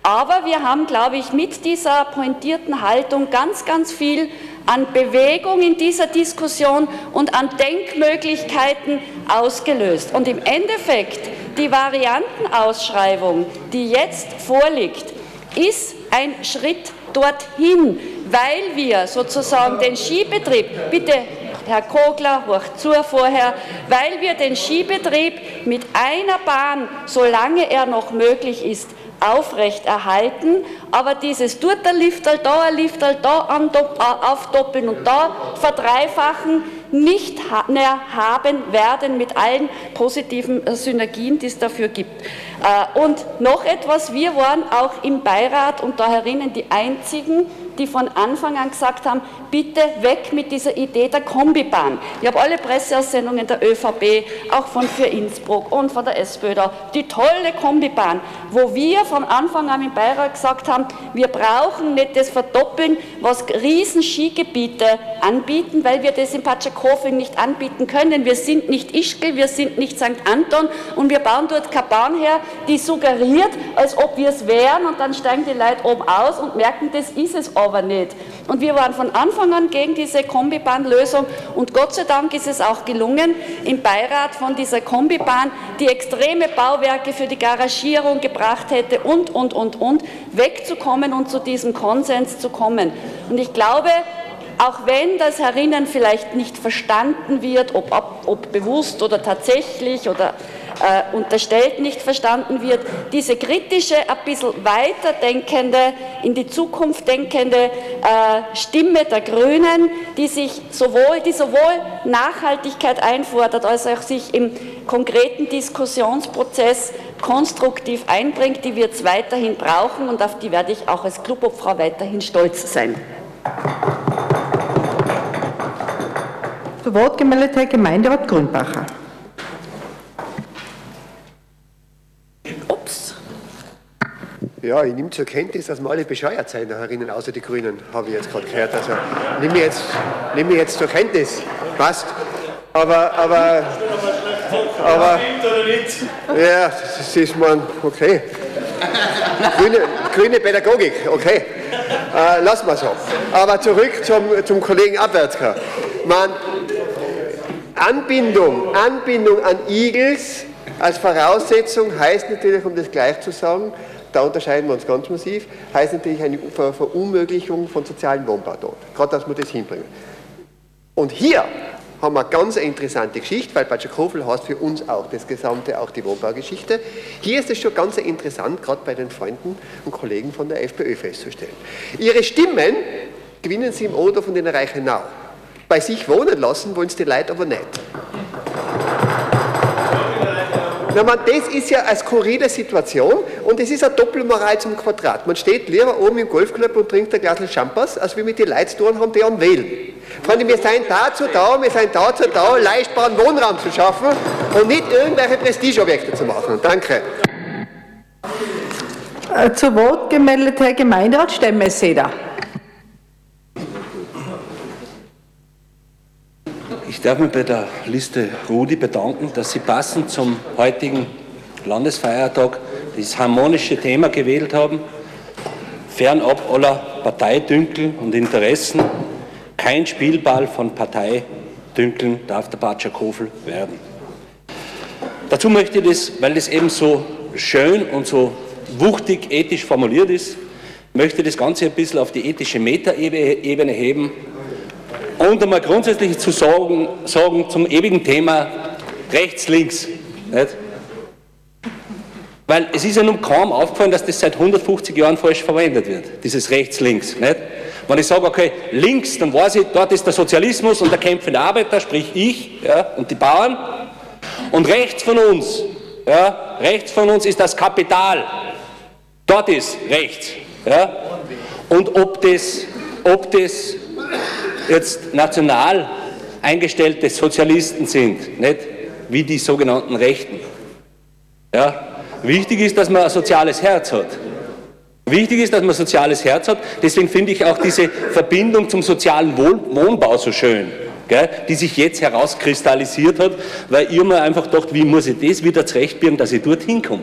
Aber wir haben, glaube ich, mit dieser pointierten Haltung ganz, ganz viel an Bewegung in dieser Diskussion und an Denkmöglichkeiten ausgelöst. Und im Endeffekt, die Variantenausschreibung, die jetzt vorliegt, ist ein Schritt dorthin, weil wir sozusagen den Skibetrieb, bitte Herr Kogler, hoch zu vorher, weil wir den Skibetrieb mit einer Bahn, solange er noch möglich ist, aufrechterhalten, aber dieses dort ein Liftal, da ein Liftal, da aufdoppeln und da verdreifachen, nicht mehr haben werden mit allen positiven äh, Synergien, die es dafür gibt. Äh, und noch etwas, wir waren auch im Beirat und da herinnen die einzigen, die von Anfang an gesagt haben, bitte weg mit dieser Idee der Kombibahn. Ich habe alle Presseaussendungen der ÖVP, auch von für Innsbruck und von der SPÖ da, die tolle Kombibahn, wo wir von Anfang an im Beirat gesagt haben, wir brauchen nicht das Verdoppeln, was riesen Skigebiete anbieten, weil wir das in Patschakofing nicht anbieten können. Wir sind nicht Ischgl, wir sind nicht St. Anton und wir bauen dort keine Bahn her, die suggeriert, als ob wir es wären und dann steigen die Leute oben aus und merken, das ist es aber nicht. Und wir waren von Anfang an gegen diese Kombibahnlösung und Gott sei Dank ist es auch gelungen, im Beirat von dieser Kombibahn, die extreme Bauwerke für die Garagierung gebracht hätte und, und, und, und, wegzukommen und zu diesem Konsens zu kommen. Und ich glaube, auch wenn das herinnen vielleicht nicht verstanden wird, ob, ob, ob bewusst oder tatsächlich oder äh, unterstellt nicht verstanden wird, diese kritische, ein bisschen weiterdenkende, in die Zukunft denkende äh, Stimme der Grünen, die sich sowohl, die sowohl Nachhaltigkeit einfordert, als auch sich im konkreten Diskussionsprozess konstruktiv einbringt, die wird es weiterhin brauchen und auf die werde ich auch als Clubobfrau weiterhin stolz sein. Zu Wort gemeldet Herr Gemeinderat Grünbacher. Ja, ich nehme zur Kenntnis, dass wir alle bescheuert sein herinnen, außer die Grünen, habe ich jetzt gerade gehört. Also nehme ich, jetzt, nehm ich jetzt zur Kenntnis. Passt. Aber, aber, aber, ja, das ist man, okay. Grüne, grüne Pädagogik, okay. Äh, lassen wir so. Aber zurück zum, zum Kollegen Abwärtsker. Man, Anbindung, Anbindung an Igels als Voraussetzung heißt natürlich, um das gleich zu sagen, da unterscheiden wir uns ganz massiv, heißt natürlich eine Ver Verunmöglichung von sozialen Wohnbau dort. Gerade, dass wir das hinbringen. Und hier haben wir eine ganz interessante Geschichte, weil Batschakofel heißt für uns auch das Gesamte, auch die Wohnbaugeschichte. Hier ist es schon ganz interessant, gerade bei den Freunden und Kollegen von der FPÖ festzustellen. Ihre Stimmen gewinnen sie im Oder von den Reichenau. Bei sich wohnen lassen wollen sie die Leute aber nicht. Na, man, das ist ja eine skurrile Situation und es ist eine Doppelmoral zum Quadrat. Man steht lieber oben im Golfclub und trinkt ein Glas Champers, als wir mit den tun haben, die an wählen. Freunde, wir sind dazu da, wir sind dazu da, leichtbaren Wohnraum zu schaffen und nicht irgendwelche Prestigeobjekte zu machen. Danke. Äh, zu Wort gemeldet Herr Gemeinderat Stemmeseder. Ich darf mich bei der Liste Rudi bedanken, dass Sie passend zum heutigen Landesfeiertag das harmonische Thema gewählt haben, fernab aller Parteidünkel und Interessen. Kein Spielball von Parteidünkeln darf der Batschakofel werden. Dazu möchte ich das, weil das eben so schön und so wuchtig ethisch formuliert ist, möchte das Ganze ein bisschen auf die ethische Metaebene heben und einmal grundsätzlich zu sagen, sagen zum ewigen Thema rechts-links. Weil es ist ja nun kaum aufgefallen, dass das seit 150 Jahren falsch verwendet wird, dieses rechts-links. Wenn ich sage, okay, links, dann weiß ich, dort ist der Sozialismus und der kämpfende Arbeiter, sprich ich ja, und die Bauern. Und rechts von uns, ja, rechts von uns ist das Kapital. Dort ist rechts. Ja. Und ob das, ob das jetzt national eingestellte Sozialisten sind, nicht wie die sogenannten Rechten. Ja? Wichtig ist, dass man ein soziales Herz hat. Wichtig ist, dass man ein soziales Herz hat. Deswegen finde ich auch diese Verbindung zum sozialen Wohnbau so schön, gell, die sich jetzt herauskristallisiert hat, weil ich mir einfach gedacht, wie muss ich das wieder zurechtbiegen, dass ich dorthin komme.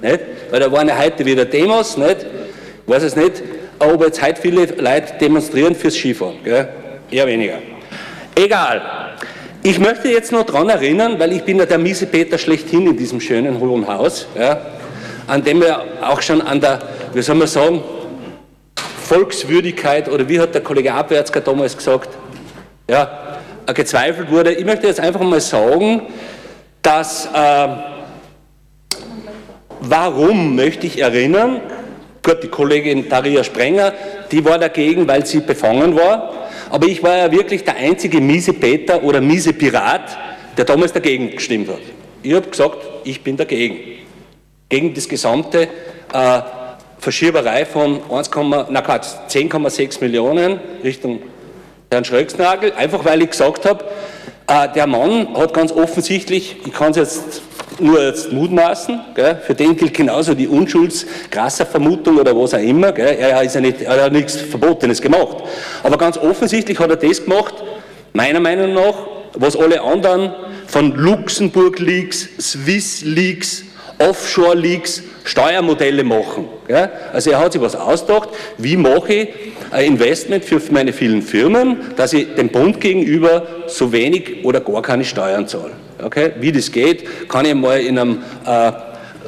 Weil da waren ja heute wieder Demos, nicht? ich weiß es nicht, ob jetzt heute viele Leute demonstrieren fürs Skifahren. Gell? Eher weniger. Egal. Ich möchte jetzt noch daran erinnern, weil ich bin ja der miese Peter schlechthin in diesem schönen hohen Haus, ja, an dem wir auch schon an der, wie soll man sagen, Volkswürdigkeit oder wie hat der Kollege Abwärtsker damals gesagt, ja, gezweifelt wurde. Ich möchte jetzt einfach mal sagen, dass, äh, warum möchte ich erinnern, gut, die Kollegin Daria Sprenger, die war dagegen, weil sie befangen war, aber ich war ja wirklich der einzige miese Peter oder miese Pirat, der damals dagegen gestimmt hat. Ich habe gesagt, ich bin dagegen. Gegen das gesamte äh, Verschieberei von 10,6 Millionen Richtung Herrn Schröcksnagel, einfach weil ich gesagt habe, äh, der Mann hat ganz offensichtlich, ich kann es jetzt nur jetzt mutmaßen, gell, für den gilt genauso die Unschuldskrasser-Vermutung oder was auch immer, gell, er, ist ja nicht, er hat nichts Verbotenes gemacht. Aber ganz offensichtlich hat er das gemacht, meiner Meinung nach, was alle anderen von Luxemburg-Leaks, Swiss-Leaks, Offshore-Leaks, Steuermodelle machen. Ja? Also er hat sich was ausgedacht, wie mache ich Investment für meine vielen Firmen, dass ich dem Bund gegenüber so wenig oder gar keine Steuern zahle. Okay? Wie das geht, kann ich mal in einem äh,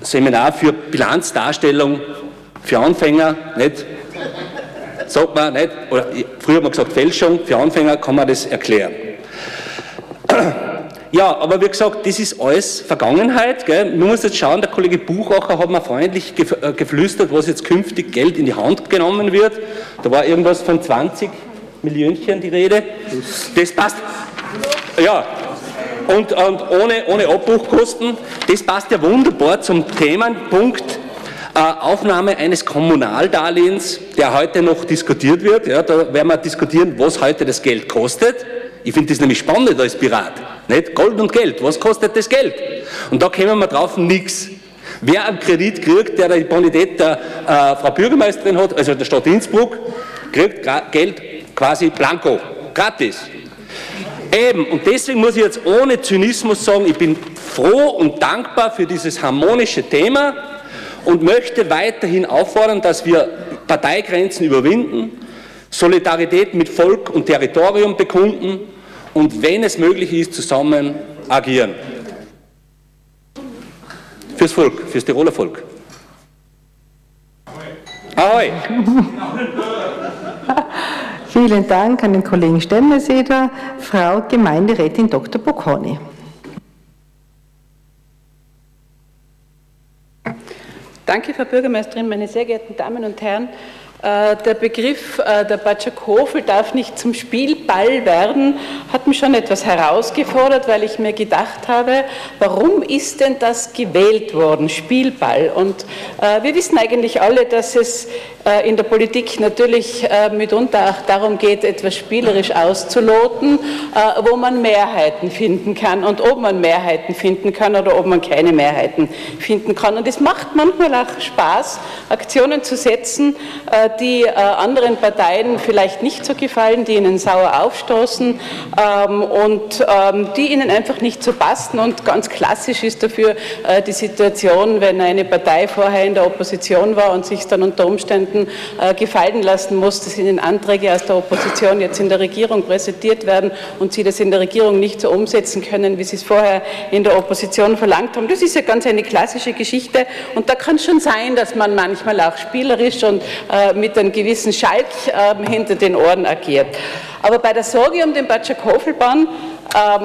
Seminar für Bilanzdarstellung für Anfänger, nicht, sagt man nicht, oder früher hat man gesagt Fälschung, für Anfänger kann man das erklären. Ja, aber wie gesagt, das ist alles Vergangenheit. Gell? Man muss jetzt schauen, der Kollege Buchacher hat mir freundlich äh, geflüstert, was jetzt künftig Geld in die Hand genommen wird. Da war irgendwas von 20 Millionchen die Rede. Das passt. Ja, und, und ohne, ohne Abbruchkosten. Das passt ja wunderbar zum Themenpunkt äh, Aufnahme eines Kommunaldarlehens, der heute noch diskutiert wird. Ja, da werden wir diskutieren, was heute das Geld kostet. Ich finde das nämlich spannend als Pirat. Nicht? Gold und Geld, was kostet das Geld? Und da kommen wir drauf, nichts. Wer einen Kredit kriegt, der die Bonität der äh, Frau Bürgermeisterin hat, also der Stadt Innsbruck, kriegt Geld quasi blanko, gratis. Eben, und deswegen muss ich jetzt ohne Zynismus sagen, ich bin froh und dankbar für dieses harmonische Thema und möchte weiterhin auffordern, dass wir Parteigrenzen überwinden, Solidarität mit Volk und Territorium bekunden und wenn es möglich ist, zusammen agieren. Fürs Volk, fürs Tiroler Volk. Ahoi! Vielen Dank an den Kollegen Stemmeseder, Frau Gemeinderätin Dr. Bocconi. Danke, Frau Bürgermeisterin, meine sehr geehrten Damen und Herren. Äh, der Begriff äh, der Batschakofel darf nicht zum Spielball werden, hat mich schon etwas herausgefordert, weil ich mir gedacht habe, warum ist denn das gewählt worden, Spielball? Und äh, wir wissen eigentlich alle, dass es in der Politik natürlich mitunter auch darum geht, etwas spielerisch auszuloten, wo man Mehrheiten finden kann und ob man Mehrheiten finden kann oder ob man keine Mehrheiten finden kann. Und es macht manchmal auch Spaß, Aktionen zu setzen, die äh, anderen Parteien vielleicht nicht so gefallen, die ihnen sauer aufstoßen ähm, und ähm, die ihnen einfach nicht so passen. Und ganz klassisch ist dafür äh, die Situation, wenn eine Partei vorher in der Opposition war und sich dann unter Umständen äh, gefallen lassen muss, dass ihnen Anträge aus der Opposition jetzt in der Regierung präsentiert werden und sie das in der Regierung nicht so umsetzen können, wie sie es vorher in der Opposition verlangt haben. Das ist ja ganz eine klassische Geschichte und da kann es schon sein, dass man manchmal auch spielerisch und äh, mit einem gewissen Schalk äh, hinter den Ohren agiert. Aber bei der Sorge um den Batschak-Hofelbahn ähm,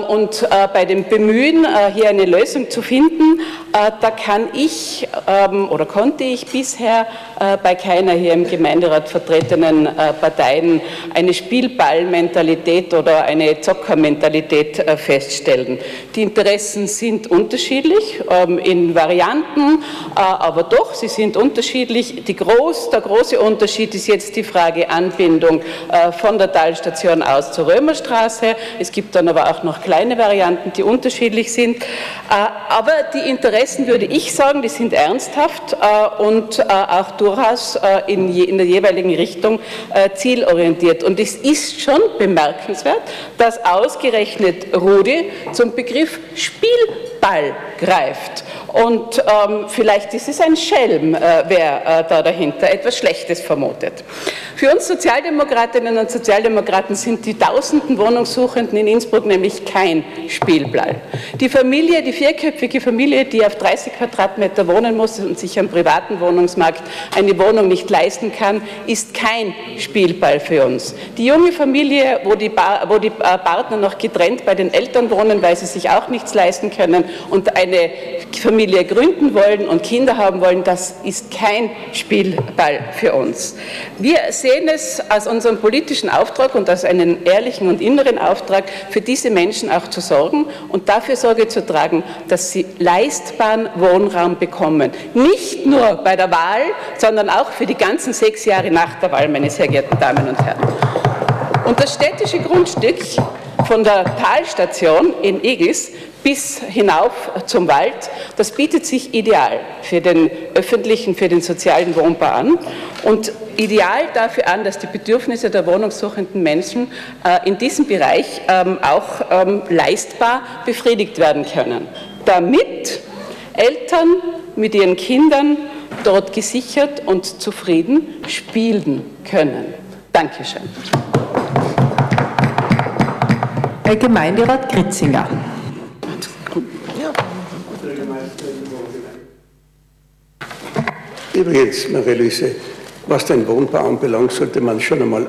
und äh, bei dem Bemühen, äh, hier eine Lösung zu finden, äh, da kann ich ähm, oder konnte ich bisher bei keiner hier im Gemeinderat vertretenen Parteien eine Spielballmentalität oder eine Zockermentalität feststellen. Die Interessen sind unterschiedlich ähm, in Varianten, aber doch, sie sind unterschiedlich. Groß, der große Unterschied ist jetzt die Frage Anbindung von der Talstation aus zur Römerstraße. Es gibt dann aber auch noch kleine Varianten, die unterschiedlich sind. Äh, aber die Interessen, würde ich sagen, die sind ernsthaft äh, und äh, auch durchaus in der jeweiligen Richtung zielorientiert. Und es ist schon bemerkenswert, dass ausgerechnet Rudi zum Begriff Spielball Spielball greift. Und ähm, vielleicht ist es ein Schelm, äh, wer äh, da dahinter etwas Schlechtes vermutet. Für uns Sozialdemokratinnen und Sozialdemokraten sind die tausenden Wohnungssuchenden in Innsbruck nämlich kein Spielball. Die Familie, die vierköpfige Familie, die auf 30 Quadratmeter wohnen muss und sich am privaten Wohnungsmarkt eine Wohnung nicht leisten kann, ist kein Spielball für uns. Die junge Familie, wo die, wo die äh, Partner noch getrennt bei den Eltern wohnen, weil sie sich auch nichts leisten können und eine Familie gründen wollen und Kinder haben wollen, das ist kein Spielball für uns. Wir sehen es als unseren politischen Auftrag und als einen ehrlichen und inneren Auftrag, für diese Menschen auch zu sorgen und dafür Sorge zu tragen, dass sie leistbaren Wohnraum bekommen. Nicht nur bei der Wahl, sondern auch für die ganzen sechs Jahre nach der Wahl, meine sehr geehrten Damen und Herren. Und das städtische Grundstück von der Talstation in Egels bis hinauf zum Wald, das bietet sich ideal für den öffentlichen, für den sozialen Wohnbau an und ideal dafür an, dass die Bedürfnisse der wohnungssuchenden Menschen äh, in diesem Bereich ähm, auch ähm, leistbar befriedigt werden können, damit Eltern mit ihren Kindern dort gesichert und zufrieden spielen können. Dankeschön. Herr Gemeinderat Kritzinger. Übrigens, Marie-Luise, was den Wohnbau anbelangt, sollte man schon einmal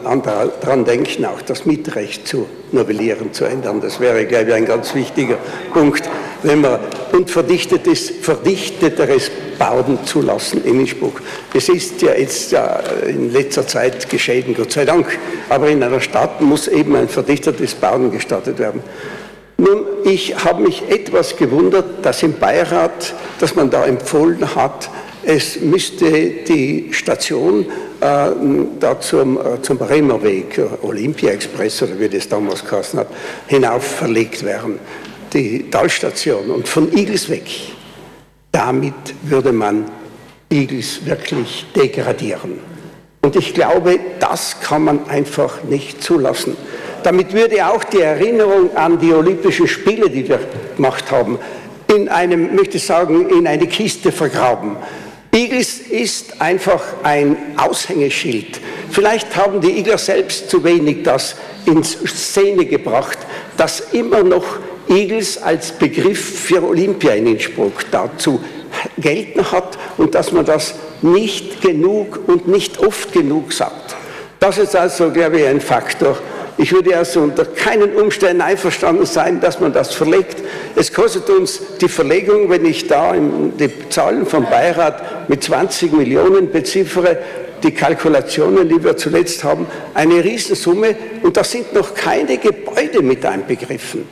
daran denken, auch das Mietrecht zu novellieren, zu ändern. Das wäre, glaube ich, ein ganz wichtiger Punkt, wenn man und verdichtetes, verdichteteres Bauen zulassen in Innsbruck. Es ist ja jetzt ja, in letzter Zeit geschehen, Gott sei Dank, aber in einer Stadt muss eben ein verdichtetes Bauen gestartet werden. Nun, ich habe mich etwas gewundert, dass im Beirat, dass man da empfohlen hat, es müsste die Station äh, da zum, äh, zum Bremer Weg, Olympia Express oder wie das damals geheißen hat, hinauf verlegt werden, die Talstation und von Igels weg. Damit würde man Igels wirklich degradieren. Und ich glaube, das kann man einfach nicht zulassen. Damit würde auch die Erinnerung an die Olympischen Spiele, die wir gemacht haben, in einem, möchte ich sagen, in eine Kiste vergraben. Igels ist einfach ein Aushängeschild. Vielleicht haben die Igler selbst zu wenig das in Szene gebracht, dass immer noch Igels als Begriff für Olympia in Innsbruck dazu gelten hat und dass man das nicht genug und nicht oft genug sagt. Das ist also, glaube ich, ein Faktor, ich würde also unter keinen Umständen einverstanden sein, dass man das verlegt. Es kostet uns die Verlegung, wenn ich da die Zahlen vom Beirat mit 20 Millionen beziffere, die Kalkulationen, die wir zuletzt haben, eine Riesensumme und da sind noch keine Gebäude mit einbegriffen.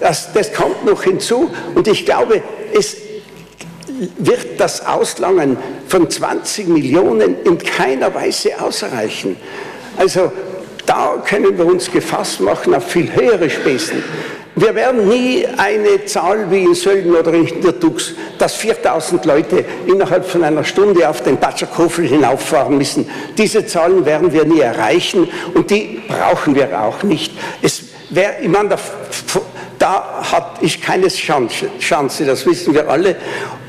Das, das kommt noch hinzu und ich glaube, es wird das Auslangen von 20 Millionen in keiner Weise ausreichen. Also da können wir uns gefasst machen auf viel höhere Spesen. Wir werden nie eine Zahl wie in Sölden oder in Hintertux, dass 4000 Leute innerhalb von einer Stunde auf den Batschakofel hinauffahren müssen. Diese Zahlen werden wir nie erreichen und die brauchen wir auch nicht. Es wär, ich meine, da, da hat ich keine Chance, Chance, das wissen wir alle.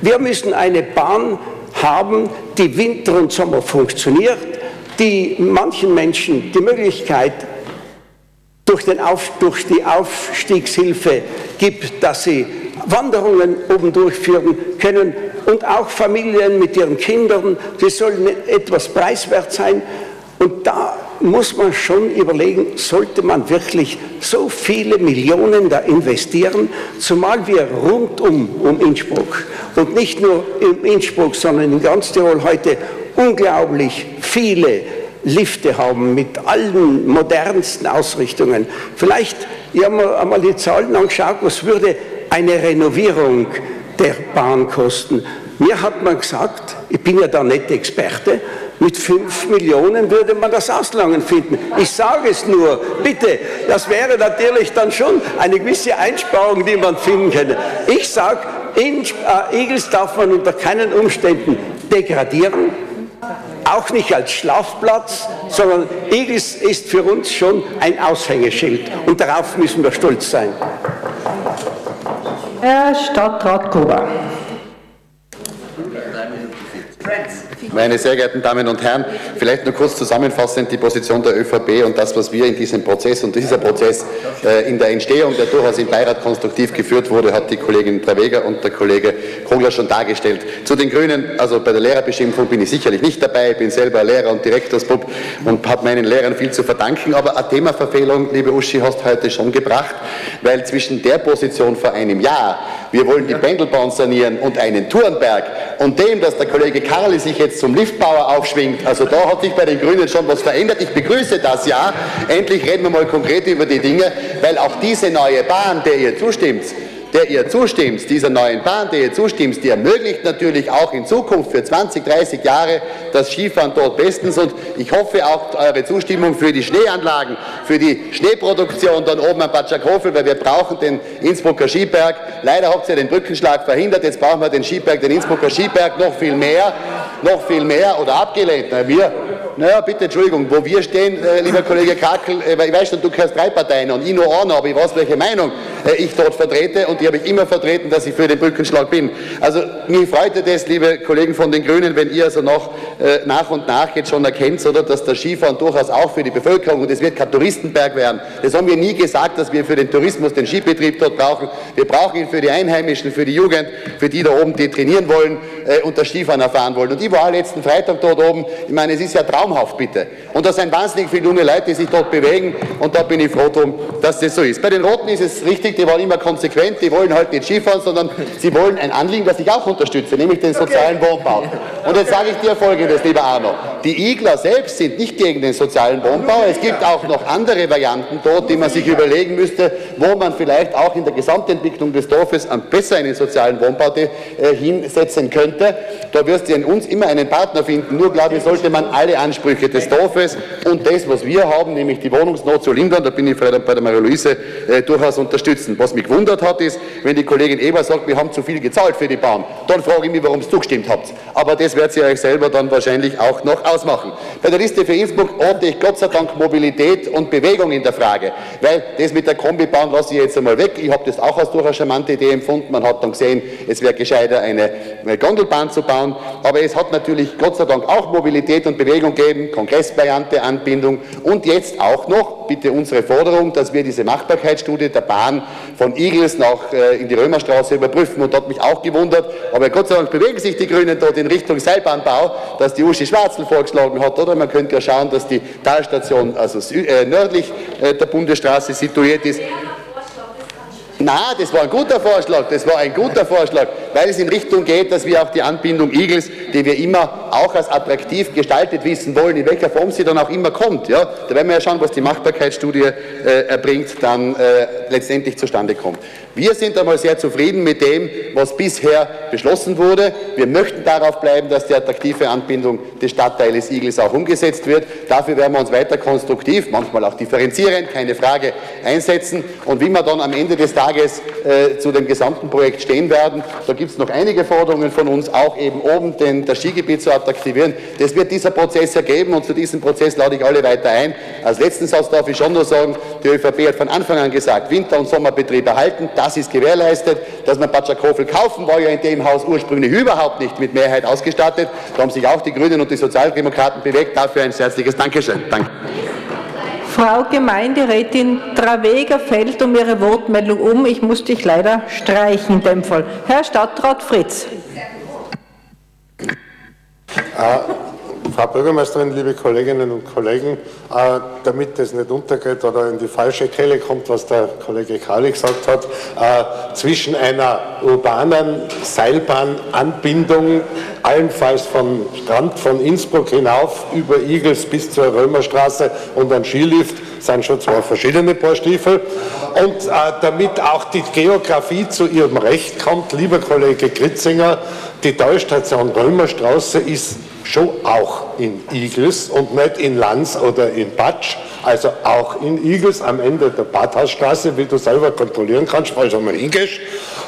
Wir müssen eine Bahn haben, die Winter und Sommer funktioniert die manchen Menschen die Möglichkeit durch, den Auf, durch die Aufstiegshilfe gibt, dass sie Wanderungen oben durchführen können und auch Familien mit ihren Kindern, sie sollen etwas preiswert sein. Und da muss man schon überlegen, sollte man wirklich so viele Millionen da investieren, zumal wir rundum um Innsbruck und nicht nur in Innsbruck, sondern in ganz Tirol heute unglaublich viele Lifte haben mit allen modernsten Ausrichtungen. Vielleicht, ich habe mir einmal die Zahlen angeschaut, was würde eine Renovierung der Bahn kosten. Mir hat man gesagt, ich bin ja da nicht Experte, mit 5 Millionen würde man das Auslangen finden. Ich sage es nur, bitte, das wäre natürlich dann schon eine gewisse Einsparung, die man finden könnte. Ich sage, in äh, Igels darf man unter keinen Umständen degradieren, auch nicht als Schlafplatz, sondern Igels ist für uns schon ein Aushängeschild und darauf müssen wir stolz sein. Herr Stadtrat Gruber. Meine sehr geehrten Damen und Herren, vielleicht nur kurz zusammenfassend die Position der ÖVP und das, was wir in diesem Prozess und dieser Prozess äh, in der Entstehung, der durchaus im Beirat konstruktiv geführt wurde, hat die Kollegin Traweger und der Kollege Kogler schon dargestellt. Zu den Grünen, also bei der Lehrerbeschimpfung bin ich sicherlich nicht dabei, ich bin selber Lehrer und Direktorsbub und habe meinen Lehrern viel zu verdanken, aber eine Themaverfehlung, liebe Uschi, hast heute schon gebracht, weil zwischen der Position vor einem Jahr, wir wollen die Pendelbahn sanieren und einen Turnberg und dem, dass der Kollege Karli sich jetzt zum Liftbauer aufschwingt. Also da hat sich bei den Grünen schon was verändert. Ich begrüße das ja. Endlich reden wir mal konkret über die Dinge, weil auch diese neue Bahn, der ihr zustimmt, der ihr zustimmt, dieser neuen Bahn, der ihr zustimmt, die ermöglicht natürlich auch in Zukunft für 20, 30 Jahre das Skifahren dort bestens und ich hoffe auch eure Zustimmung für die Schneeanlagen, für die Schneeproduktion dann oben am Bad Schakofel, weil wir brauchen den Innsbrucker Skiberg. Leider habt ihr den Brückenschlag verhindert, jetzt brauchen wir den Skiberg, den Innsbrucker Skiberg noch viel mehr, noch viel mehr oder abgelehnt. Na, wir, naja, bitte, Entschuldigung, wo wir stehen, äh, lieber Kollege Kakel, äh, ich weiß schon, du gehörst drei Parteien und ich nur eine, aber ich weiß, welche Meinung ich dort vertrete und die habe ich immer vertreten, dass ich für den Brückenschlag bin. Also mich freut das, liebe Kollegen von den Grünen, wenn ihr also noch äh, nach und nach jetzt schon erkennt, oder, dass der Skifahren durchaus auch für die Bevölkerung, und es wird kein Touristenberg werden, das haben wir nie gesagt, dass wir für den Tourismus den Skibetrieb dort brauchen. Wir brauchen ihn für die Einheimischen, für die Jugend, für die da oben, die trainieren wollen äh, und das Skifahren erfahren wollen. Und ich war letzten Freitag dort oben, ich meine, es ist ja traumhaft, bitte. Und da sind wahnsinnig viele junge Leute, die sich dort bewegen und da bin ich froh drum, dass das so ist. Bei den Roten ist es richtig, die waren immer konsequent, die wollen halt nicht Skifahren, sondern sie wollen ein Anliegen, das ich auch unterstütze, nämlich den sozialen Wohnbau. Und jetzt sage ich dir Folgendes, lieber Arno. Die Igler selbst sind nicht gegen den sozialen Wohnbau. Es gibt auch noch andere Varianten dort, die man sich überlegen müsste, wo man vielleicht auch in der Gesamtentwicklung des Dorfes besser einen sozialen Wohnbau äh, hinsetzen könnte. Da wirst du in uns immer einen Partner finden. Nur glaube ich, sollte man alle Ansprüche des Dorfes und das, was wir haben, nämlich die Wohnungsnot zu lindern, da bin ich bei der Marie-Louise äh, durchaus unterstützen. Was mich gewundert hat, ist, wenn die Kollegin Eber sagt, wir haben zu viel gezahlt für die Bahn, dann frage ich mich, warum ihr zugestimmt habt. Aber das werdet ihr euch selber dann wahrscheinlich auch noch ausmachen. Bei der Liste für Innsbruck orte ich Gott sei Dank Mobilität und Bewegung in der Frage, weil das mit der Kombibahn lasse ich jetzt einmal weg. Ich habe das auch als durchaus charmante Idee empfunden. Man hat dann gesehen, es wäre gescheiter, eine Gondelbahn zu bauen. Aber es hat natürlich Gott sei Dank auch Mobilität und Bewegung gegeben, Kongressvariante, Anbindung und jetzt auch noch, bitte unsere Forderung, dass wir diese Machbarkeitsstudie der Bahn von Igels nach äh, in die Römerstraße überprüfen. Und hat mich auch gewundert, aber Gott sei Dank bewegen sich die Grünen dort in Richtung Seilbahnbau, dass die Uschi Schwarzl vorgeschlagen hat, oder? Man könnte ja schauen, dass die Talstation also äh, nördlich äh, der Bundesstraße situiert ist. Na, das war ein guter Vorschlag, das war ein guter Vorschlag, weil es in Richtung geht, dass wir auch die Anbindung Igels, die wir immer auch als attraktiv gestaltet wissen wollen, in welcher Form sie dann auch immer kommt. Ja? Da werden wir ja schauen, was die Machbarkeitsstudie äh, erbringt, dann äh, letztendlich zustande kommt. Wir sind einmal sehr zufrieden mit dem, was bisher beschlossen wurde. Wir möchten darauf bleiben, dass die attraktive Anbindung des Stadtteiles Igels auch umgesetzt wird. Dafür werden wir uns weiter konstruktiv, manchmal auch differenzierend, keine Frage, einsetzen. Und wie wir dann am Ende des Tages äh, zu dem gesamten Projekt stehen werden, da gibt es noch einige Forderungen von uns, auch eben oben den, das Skigebiet zu attraktivieren. Das wird dieser Prozess ergeben und zu diesem Prozess lade ich alle weiter ein. Als letzten Satz darf ich schon nur sagen, die ÖVP hat von Anfang an gesagt, Winter- und Sommerbetrieb erhalten. Das ist gewährleistet. Dass man Batschakofel kaufen, war ja in dem Haus ursprünglich überhaupt nicht mit Mehrheit ausgestattet. Da haben sich auch die Grünen und die Sozialdemokraten bewegt. Dafür ein herzliches Dankeschön. Danke. Frau Gemeinderätin Traweger fällt um ihre Wortmeldung um. Ich muss dich leider streichen in dem Fall. Herr Stadtrat Fritz. Ah, Frau Bürgermeisterin, liebe Kolleginnen und Kollegen, äh, damit das nicht untergeht oder in die falsche Kelle kommt, was der Kollege Kali gesagt hat, äh, zwischen einer urbanen Seilbahnanbindung, allenfalls vom Strand von Innsbruck hinauf über Igels bis zur Römerstraße und ein Skilift, sind schon zwei verschiedene Paar Stiefel. Und äh, damit auch die Geografie zu ihrem Recht kommt, lieber Kollege Gritzinger, die Talstation Römerstraße ist schon auch in Igels und nicht in Lanz oder in Batsch, also auch in Igels am Ende der Badhausstraße, wie du selber kontrollieren kannst, falls du mal hingehst.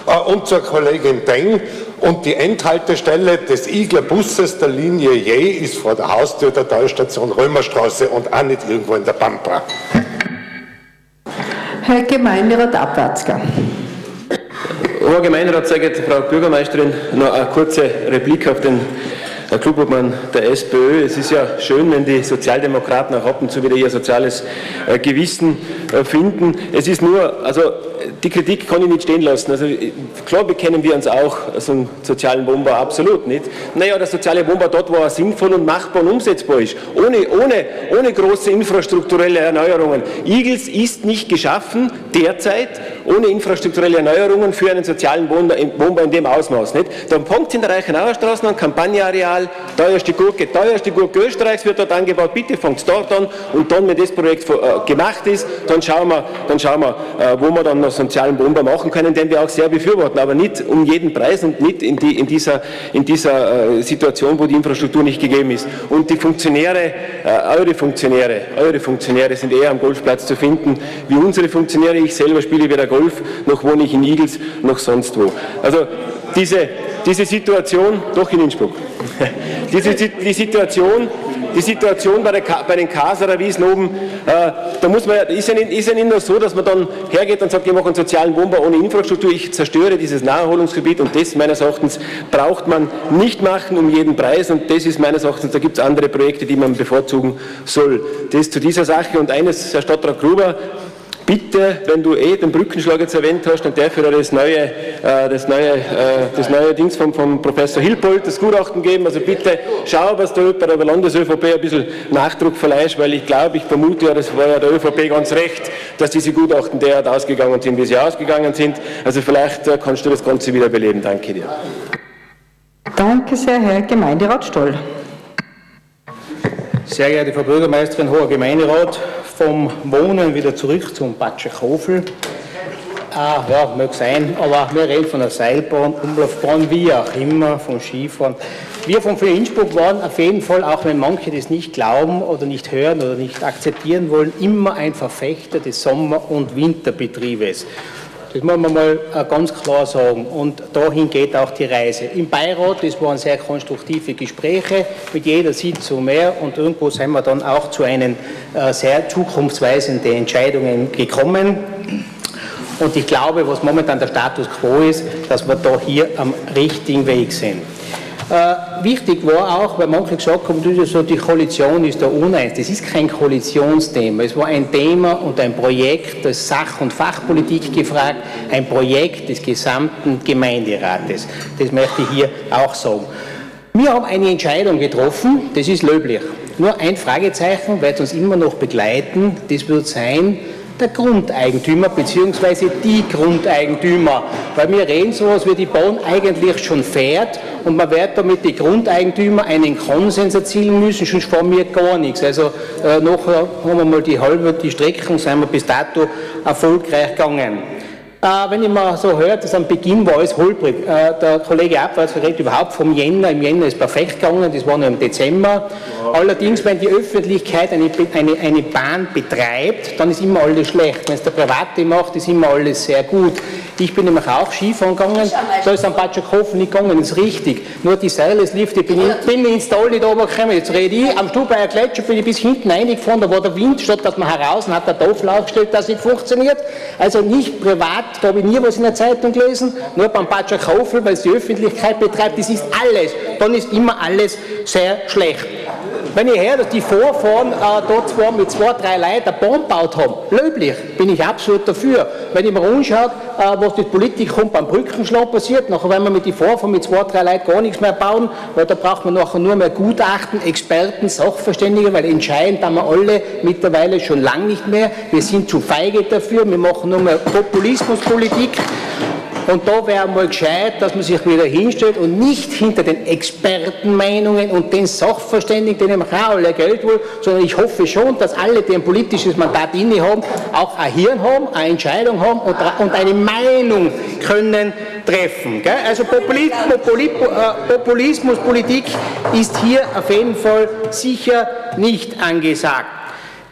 Äh, und zur Kollegin Deng. Und die Endhaltestelle des Igler Busses der Linie J ist vor der Haustür der Talstation Römerstraße und auch nicht irgendwo in der Pampa. Herr Gemeinderat Abwatzka. Hoher Gemeinderat, sehr geehrte Frau Bürgermeisterin, noch eine kurze Replik auf den Herr Klubobmann der SPÖ. Es ist ja schön, wenn die Sozialdemokraten auch ab und zu wieder ihr soziales äh, Gewissen äh, finden. Es ist nur, also die Kritik kann ich nicht stehen lassen. Also klar bekennen wir uns auch zum sozialen Wohnbau, absolut nicht. Naja, der soziale Wohnbau dort, wo er sinnvoll und machbar und umsetzbar ist, ohne, ohne, ohne große infrastrukturelle Erneuerungen. Igels ist nicht geschaffen, derzeit, ohne infrastrukturelle Erneuerungen für einen sozialen Wohnbau in dem Ausmaß. Nicht? Da Punkt in der Reichenauer Straße, ein Kampagneareal, teuerste Gurke, teuerste Gurke Österreichs wird dort angebaut, bitte fangt dort an und dann, wenn das Projekt äh, gemacht ist, dann schauen wir, dann schauen wir äh, wo wir dann noch sozialen Wohnbau machen können, den wir auch sehr befürworten, aber nicht um jeden Preis und nicht in, die, in dieser, in dieser äh, Situation, wo die Infrastruktur nicht gegeben ist. Und die Funktionäre, eure Funktionäre, eure Funktionäre sind eher am Golfplatz zu finden, wie unsere Funktionäre. Ich selber spiele weder Golf, noch wohne ich in Igels, noch sonst wo. Also diese, diese Situation, doch in Innsbruck, diese, die Situation, die Situation bei, der, bei den Kaserer Wiesen oben, äh, da muss man, ist, ja nicht, ist ja nicht nur so, dass man dann hergeht und sagt, ich mache einen sozialen Wohnbau ohne Infrastruktur, ich zerstöre dieses Naherholungsgebiet und das meines Erachtens braucht man nicht machen um jeden Preis und das ist meines Erachtens, da gibt es andere Projekte, die man bevorzugen soll. Das zu dieser Sache und eines, Herr Stadtrat Gruber, bitte, wenn du eh den Brückenschlag jetzt erwähnt hast, dann darf ich dir das neue, äh, das neue, äh, das neue Dings vom, vom Professor Hilpold, das Gutachten geben. Also bitte schau, was du bei der Landesövp ein bisschen Nachdruck verleihst, weil ich glaube, ich vermute ja, das war ja der ÖVP ganz recht, dass diese Gutachten derart ausgegangen sind, wie sie ausgegangen sind. Also vielleicht äh, kannst du das Ganze wieder beleben. Danke dir. Danke sehr, Herr Gemeinderat Stoll. Sehr geehrte Frau Bürgermeisterin, hoher Gemeinderat, vom Wohnen wieder zurück zum Batschekofel. Ah, ja, mag sein, aber wir reden von der Seilbahn, Umlaufbahn, wie auch immer, vom Skifahren. Wir von Für Innsbruck waren auf jeden Fall, auch wenn manche das nicht glauben oder nicht hören oder nicht akzeptieren wollen, immer ein Verfechter des Sommer- und Winterbetriebes. Das muss man mal äh, ganz klar sagen. Und dahin geht auch die Reise. Im Beirat, das waren sehr konstruktive Gespräche, mit jeder Sitzung mehr und irgendwo sind wir dann auch zu einen äh, sehr zukunftsweisenden Entscheidungen gekommen. Und ich glaube, was momentan der Status quo ist, dass wir da hier am richtigen Weg sind. Äh, wichtig war auch, weil manche gesagt haben, so, die Koalition ist da uneins. Das ist kein Koalitionsthema. Es war ein Thema und ein Projekt des Sach- und Fachpolitik gefragt, ein Projekt des gesamten Gemeinderates. Das möchte ich hier auch sagen. Wir haben eine Entscheidung getroffen, das ist löblich. Nur ein Fragezeichen wird uns immer noch begleiten, das wird sein, der Grundeigentümer bzw. die Grundeigentümer. Weil wir reden so, als wie die Bahn eigentlich schon fährt und man wird damit die Grundeigentümer einen Konsens erzielen müssen, sonst fahren wir gar nichts. Also äh, nachher haben wir mal die halbe die Strecke und sind wir bis dato erfolgreich gegangen. Äh, wenn ich mal so höre, dass am Beginn war alles holprig. Äh, der Kollege Abwärts redet überhaupt vom Jänner. Im Jänner ist perfekt gegangen, das war noch im Dezember. Allerdings, wenn die Öffentlichkeit eine, eine, eine Bahn betreibt, dann ist immer alles schlecht. Wenn es der Private macht, ist immer alles sehr gut. Ich bin nämlich auch Skifahren gegangen, da ist am Batschakhofen nicht gegangen, das ist richtig. Nur die Seilleslifte, bin, ich, bin ins Tal nicht runtergekommen. Jetzt rede ich, am Stubaier Gletscher bin ich bis hinten reingefahren, da war der Wind, statt dass man heraus hat der Tafel aufgestellt, dass es funktioniert. Also nicht privat, da habe ich nie was in der Zeitung gelesen, nur beim Batschakhofen, weil es die Öffentlichkeit betreibt, das ist alles. Dann ist immer alles sehr schlecht. Wenn ich höre, dass die Vorfahren äh, dort zwar mit zwei, drei Leuten eine Bahn gebaut haben, löblich, bin ich absolut dafür. Wenn ich mir anschaue, äh, was das Politikum beim Brückenschlag passiert, nachher wenn wir mit den Vorfahren mit zwei, drei Leuten gar nichts mehr bauen, weil da braucht man nachher nur mehr Gutachten, Experten, Sachverständige, weil entscheidend haben wir alle mittlerweile schon lange nicht mehr. Wir sind zu feige dafür, wir machen nur mehr Populismuspolitik. Und da wäre mal gescheit, dass man sich wieder hinstellt und nicht hinter den Expertenmeinungen und den Sachverständigen, denen auch alle Geld wollen, sondern ich hoffe schon, dass alle, die ein politisches Mandat inne haben, auch ein Hirn haben, eine Entscheidung haben und, und eine Meinung können treffen. Gell? Also äh, Populismuspolitik ist hier auf jeden Fall sicher nicht angesagt.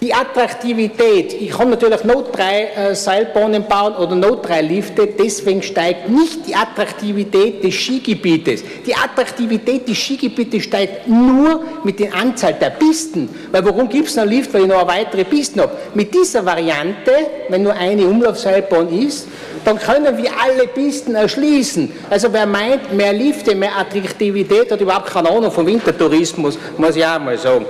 Die Attraktivität, ich kann natürlich Not 3 äh, Seilbahnen bauen oder Not 3 Lifte, deswegen steigt nicht die Attraktivität des Skigebietes. Die Attraktivität des Skigebietes steigt nur mit der Anzahl der Pisten. Weil warum gibt es noch Lift, weil ich noch eine weitere Pisten habe? Mit dieser Variante, wenn nur eine Umlaufseilbahn ist, dann können wir alle Pisten erschließen. Also wer meint, mehr Lifte, mehr Attraktivität hat überhaupt keine Ahnung vom Wintertourismus, muss ich auch mal sagen.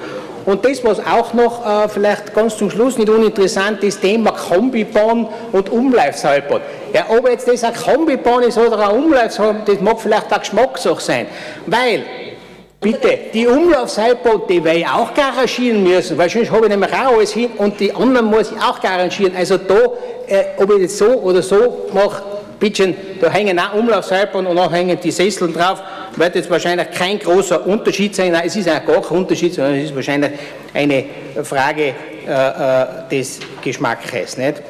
Und das, was auch noch äh, vielleicht ganz zum Schluss nicht uninteressant ist, Thema Kombibahn und Umlaufseilbahn. Ja, ob jetzt das eine Kombibahn ist oder eine Umlaufseilbahn, das mag vielleicht auch Geschmackssache sein. Weil, bitte, die Umlaufseilbahn, die werde ich auch garantieren müssen, weil sonst habe ich nämlich auch alles hin und die anderen muss ich auch garantieren. Also da, äh, ob ich das so oder so mache, bitte, da hängen auch Umlaufseilbahn und auch hängen die Sesseln drauf wird jetzt wahrscheinlich kein großer Unterschied sein. Nein, es ist auch gar kein Unterschied, sondern es ist wahrscheinlich eine Frage äh, äh, des Geschmacks. Nicht?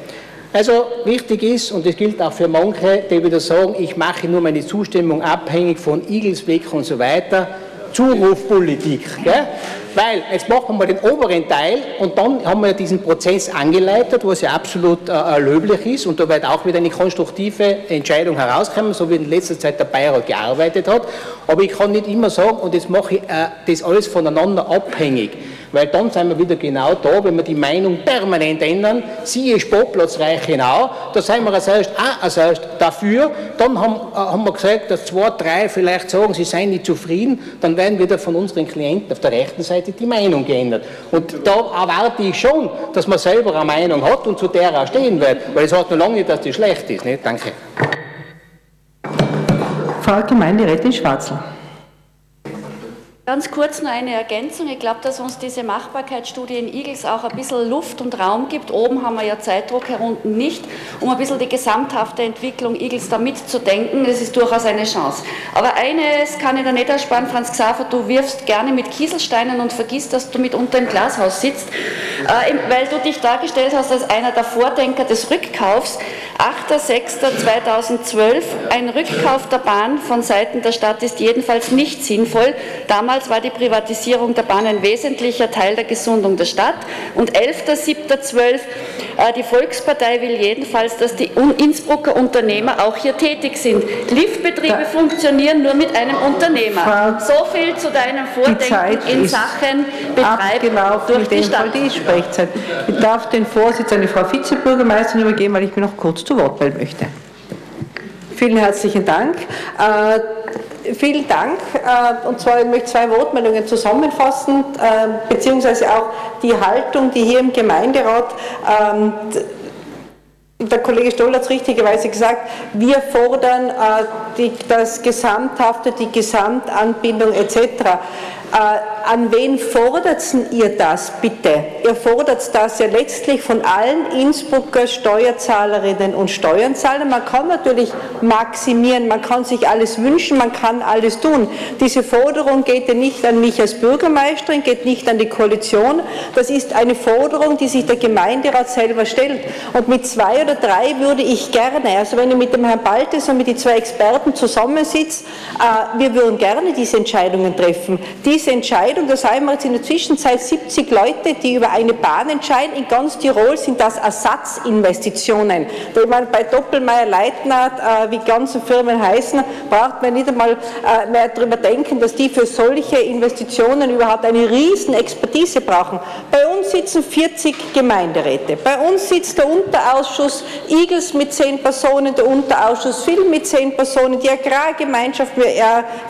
Also wichtig ist, und das gilt auch für manche, die wieder sagen, ich mache nur meine Zustimmung abhängig von Igelsweg und so weiter, Zurufpolitik. Gell? Weil jetzt machen wir den oberen Teil und dann haben wir diesen Prozess angeleitet, was ja absolut äh, löblich ist und da wird auch wieder eine konstruktive Entscheidung herauskommen, so wie in letzter Zeit der Beirat gearbeitet hat. Aber ich kann nicht immer sagen, und jetzt mache ich äh, das alles voneinander abhängig. Weil dann sind wir wieder genau da, wenn wir die Meinung permanent ändern, siehe Sportplatz Reichenau, da sind wir erst, auch erst dafür, dann haben, äh, haben wir gesagt, dass zwei, drei vielleicht sagen, sie seien nicht zufrieden, dann werden wieder von unseren Klienten auf der rechten Seite die Meinung geändert. Und da erwarte ich schon, dass man selber eine Meinung hat und zu der auch stehen wird, weil es heißt noch lange nicht, dass die schlecht ist. Nicht? Danke. Frau Gemeinderätin Schwarzel. Ganz kurz nur eine Ergänzung. Ich glaube, dass uns diese Machbarkeitsstudie in Igels auch ein bisschen Luft und Raum gibt. Oben haben wir ja Zeitdruck, hier unten nicht, um ein bisschen die gesamthafte Entwicklung Igels da mitzudenken. Das ist durchaus eine Chance. Aber eines kann ich da nicht ersparen, Franz Xaver, du wirfst gerne mit Kieselsteinen und vergisst, dass du mit unter im Glashaus sitzt, äh, weil du dich dargestellt hast als einer der Vordenker des Rückkaufs. 8.6.2012, ein Rückkauf der Bahn von Seiten der Stadt ist jedenfalls nicht sinnvoll. Damals war die Privatisierung der Bahn ein wesentlicher Teil der Gesundung der Stadt. Und 11.7.12, äh, die Volkspartei will jedenfalls, dass die Innsbrucker Unternehmer auch hier tätig sind. Liftbetriebe funktionieren nur mit einem Unternehmer. so viel zu deinem Vordenken in Sachen Betreib durch die Stadt. Die Sprechzeit. Ich darf den Vorsitz an die Frau Vizebürgermeisterin übergeben, weil ich mir noch kurz zu Wort melden möchte. Vielen herzlichen Dank. Vielen Dank. Äh, und zwar ich möchte zwei Wortmeldungen zusammenfassen, äh, beziehungsweise auch die Haltung, die hier im Gemeinderat ähm, der Kollege Stoll hat es richtigerweise gesagt, wir fordern äh, das Gesamthafte, die Gesamtanbindung etc. Äh, an wen fordert ihr das bitte? Ihr fordert das ja letztlich von allen Innsbrucker Steuerzahlerinnen und Steuerzahlern. Man kann natürlich maximieren, man kann sich alles wünschen, man kann alles tun. Diese Forderung geht ja nicht an mich als Bürgermeisterin, geht nicht an die Koalition. Das ist eine Forderung, die sich der Gemeinderat selber stellt. Und mit zwei oder drei würde ich gerne, also wenn ich mit dem Herrn Baltes und mit den zwei Experten zusammensitze, äh, wir würden gerne diese Entscheidungen treffen. Die diese Entscheidung, da seien wir jetzt in der Zwischenzeit 70 Leute, die über eine Bahn entscheiden. In ganz Tirol sind das Ersatzinvestitionen. Wenn man bei Doppelmeier Leitner, äh, wie ganze Firmen heißen, braucht man nicht einmal äh, mehr darüber denken, dass die für solche Investitionen überhaupt eine riesen Expertise brauchen. Bei uns sitzen 40 Gemeinderäte. Bei uns sitzt der Unterausschuss Igels mit 10 Personen, der Unterausschuss Film mit 10 Personen, die Agrargemeinschaft äh,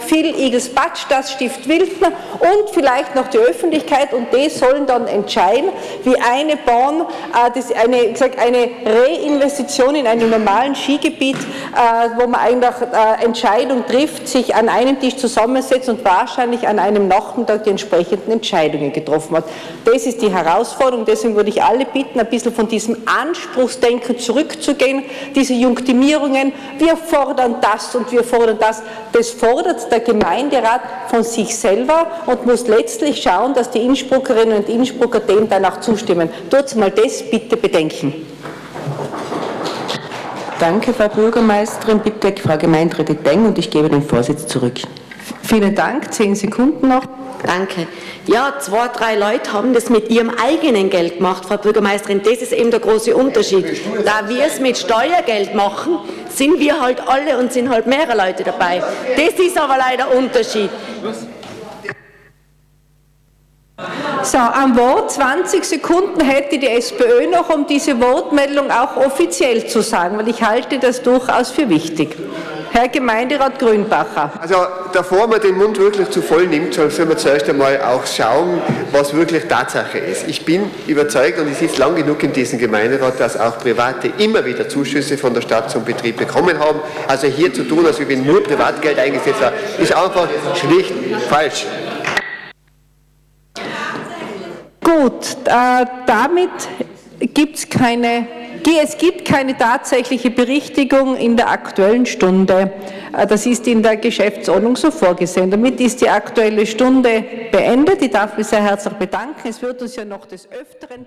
Phil Igels Batsch, das Stift Wildner und vielleicht noch die Öffentlichkeit. Und die sollen dann entscheiden, wie eine Bahn, äh, eine, gesagt, eine Reinvestition in einem normalen Skigebiet, äh, wo man eigentlich äh, Entscheidung trifft, sich an einem Tisch zusammensetzt und wahrscheinlich an einem Nachmittag die entsprechenden Entscheidungen getroffen hat. Das ist die Herausforderung, deswegen würde ich alle bitten, ein bisschen von diesem Anspruchsdenken zurückzugehen, diese Junktimierungen, wir fordern das und wir fordern das, das fordert der Gemeinderat von sich selber und muss letztlich schauen, dass die Innsbruckerinnen und Innsbrucker dem dann auch zustimmen. Tut mal das bitte bedenken. Danke, Frau Bürgermeisterin. Bitte Frau Gemeinderätin Deng und ich gebe den Vorsitz zurück. Vielen Dank. Zehn Sekunden noch. Danke. Ja, zwei, drei Leute haben das mit ihrem eigenen Geld gemacht, Frau Bürgermeisterin. Das ist eben der große Unterschied. Da wir es mit Steuergeld machen, sind wir halt alle und sind halt mehrere Leute dabei. Das ist aber leider Unterschied. So, am Wort 20 Sekunden hätte die SPÖ noch, um diese Wortmeldung auch offiziell zu sagen, weil ich halte das durchaus für wichtig. Herr Gemeinderat Grünbacher. Also davor man den Mund wirklich zu voll nimmt, soll man zuerst einmal auch schauen, was wirklich Tatsache ist. Ich bin überzeugt und ich sitze lang genug in diesem Gemeinderat, dass auch Private immer wieder Zuschüsse von der Stadt zum Betrieb bekommen haben. Also hier zu tun, als wenn nur Privatgeld eingesetzt wird, ist einfach schlicht falsch. Gut, äh, damit gibt es keine es gibt keine tatsächliche Berichtigung in der Aktuellen Stunde. Äh, das ist in der Geschäftsordnung so vorgesehen. Damit ist die Aktuelle Stunde beendet. Ich darf mich sehr herzlich bedanken. Es wird uns ja noch des Öfteren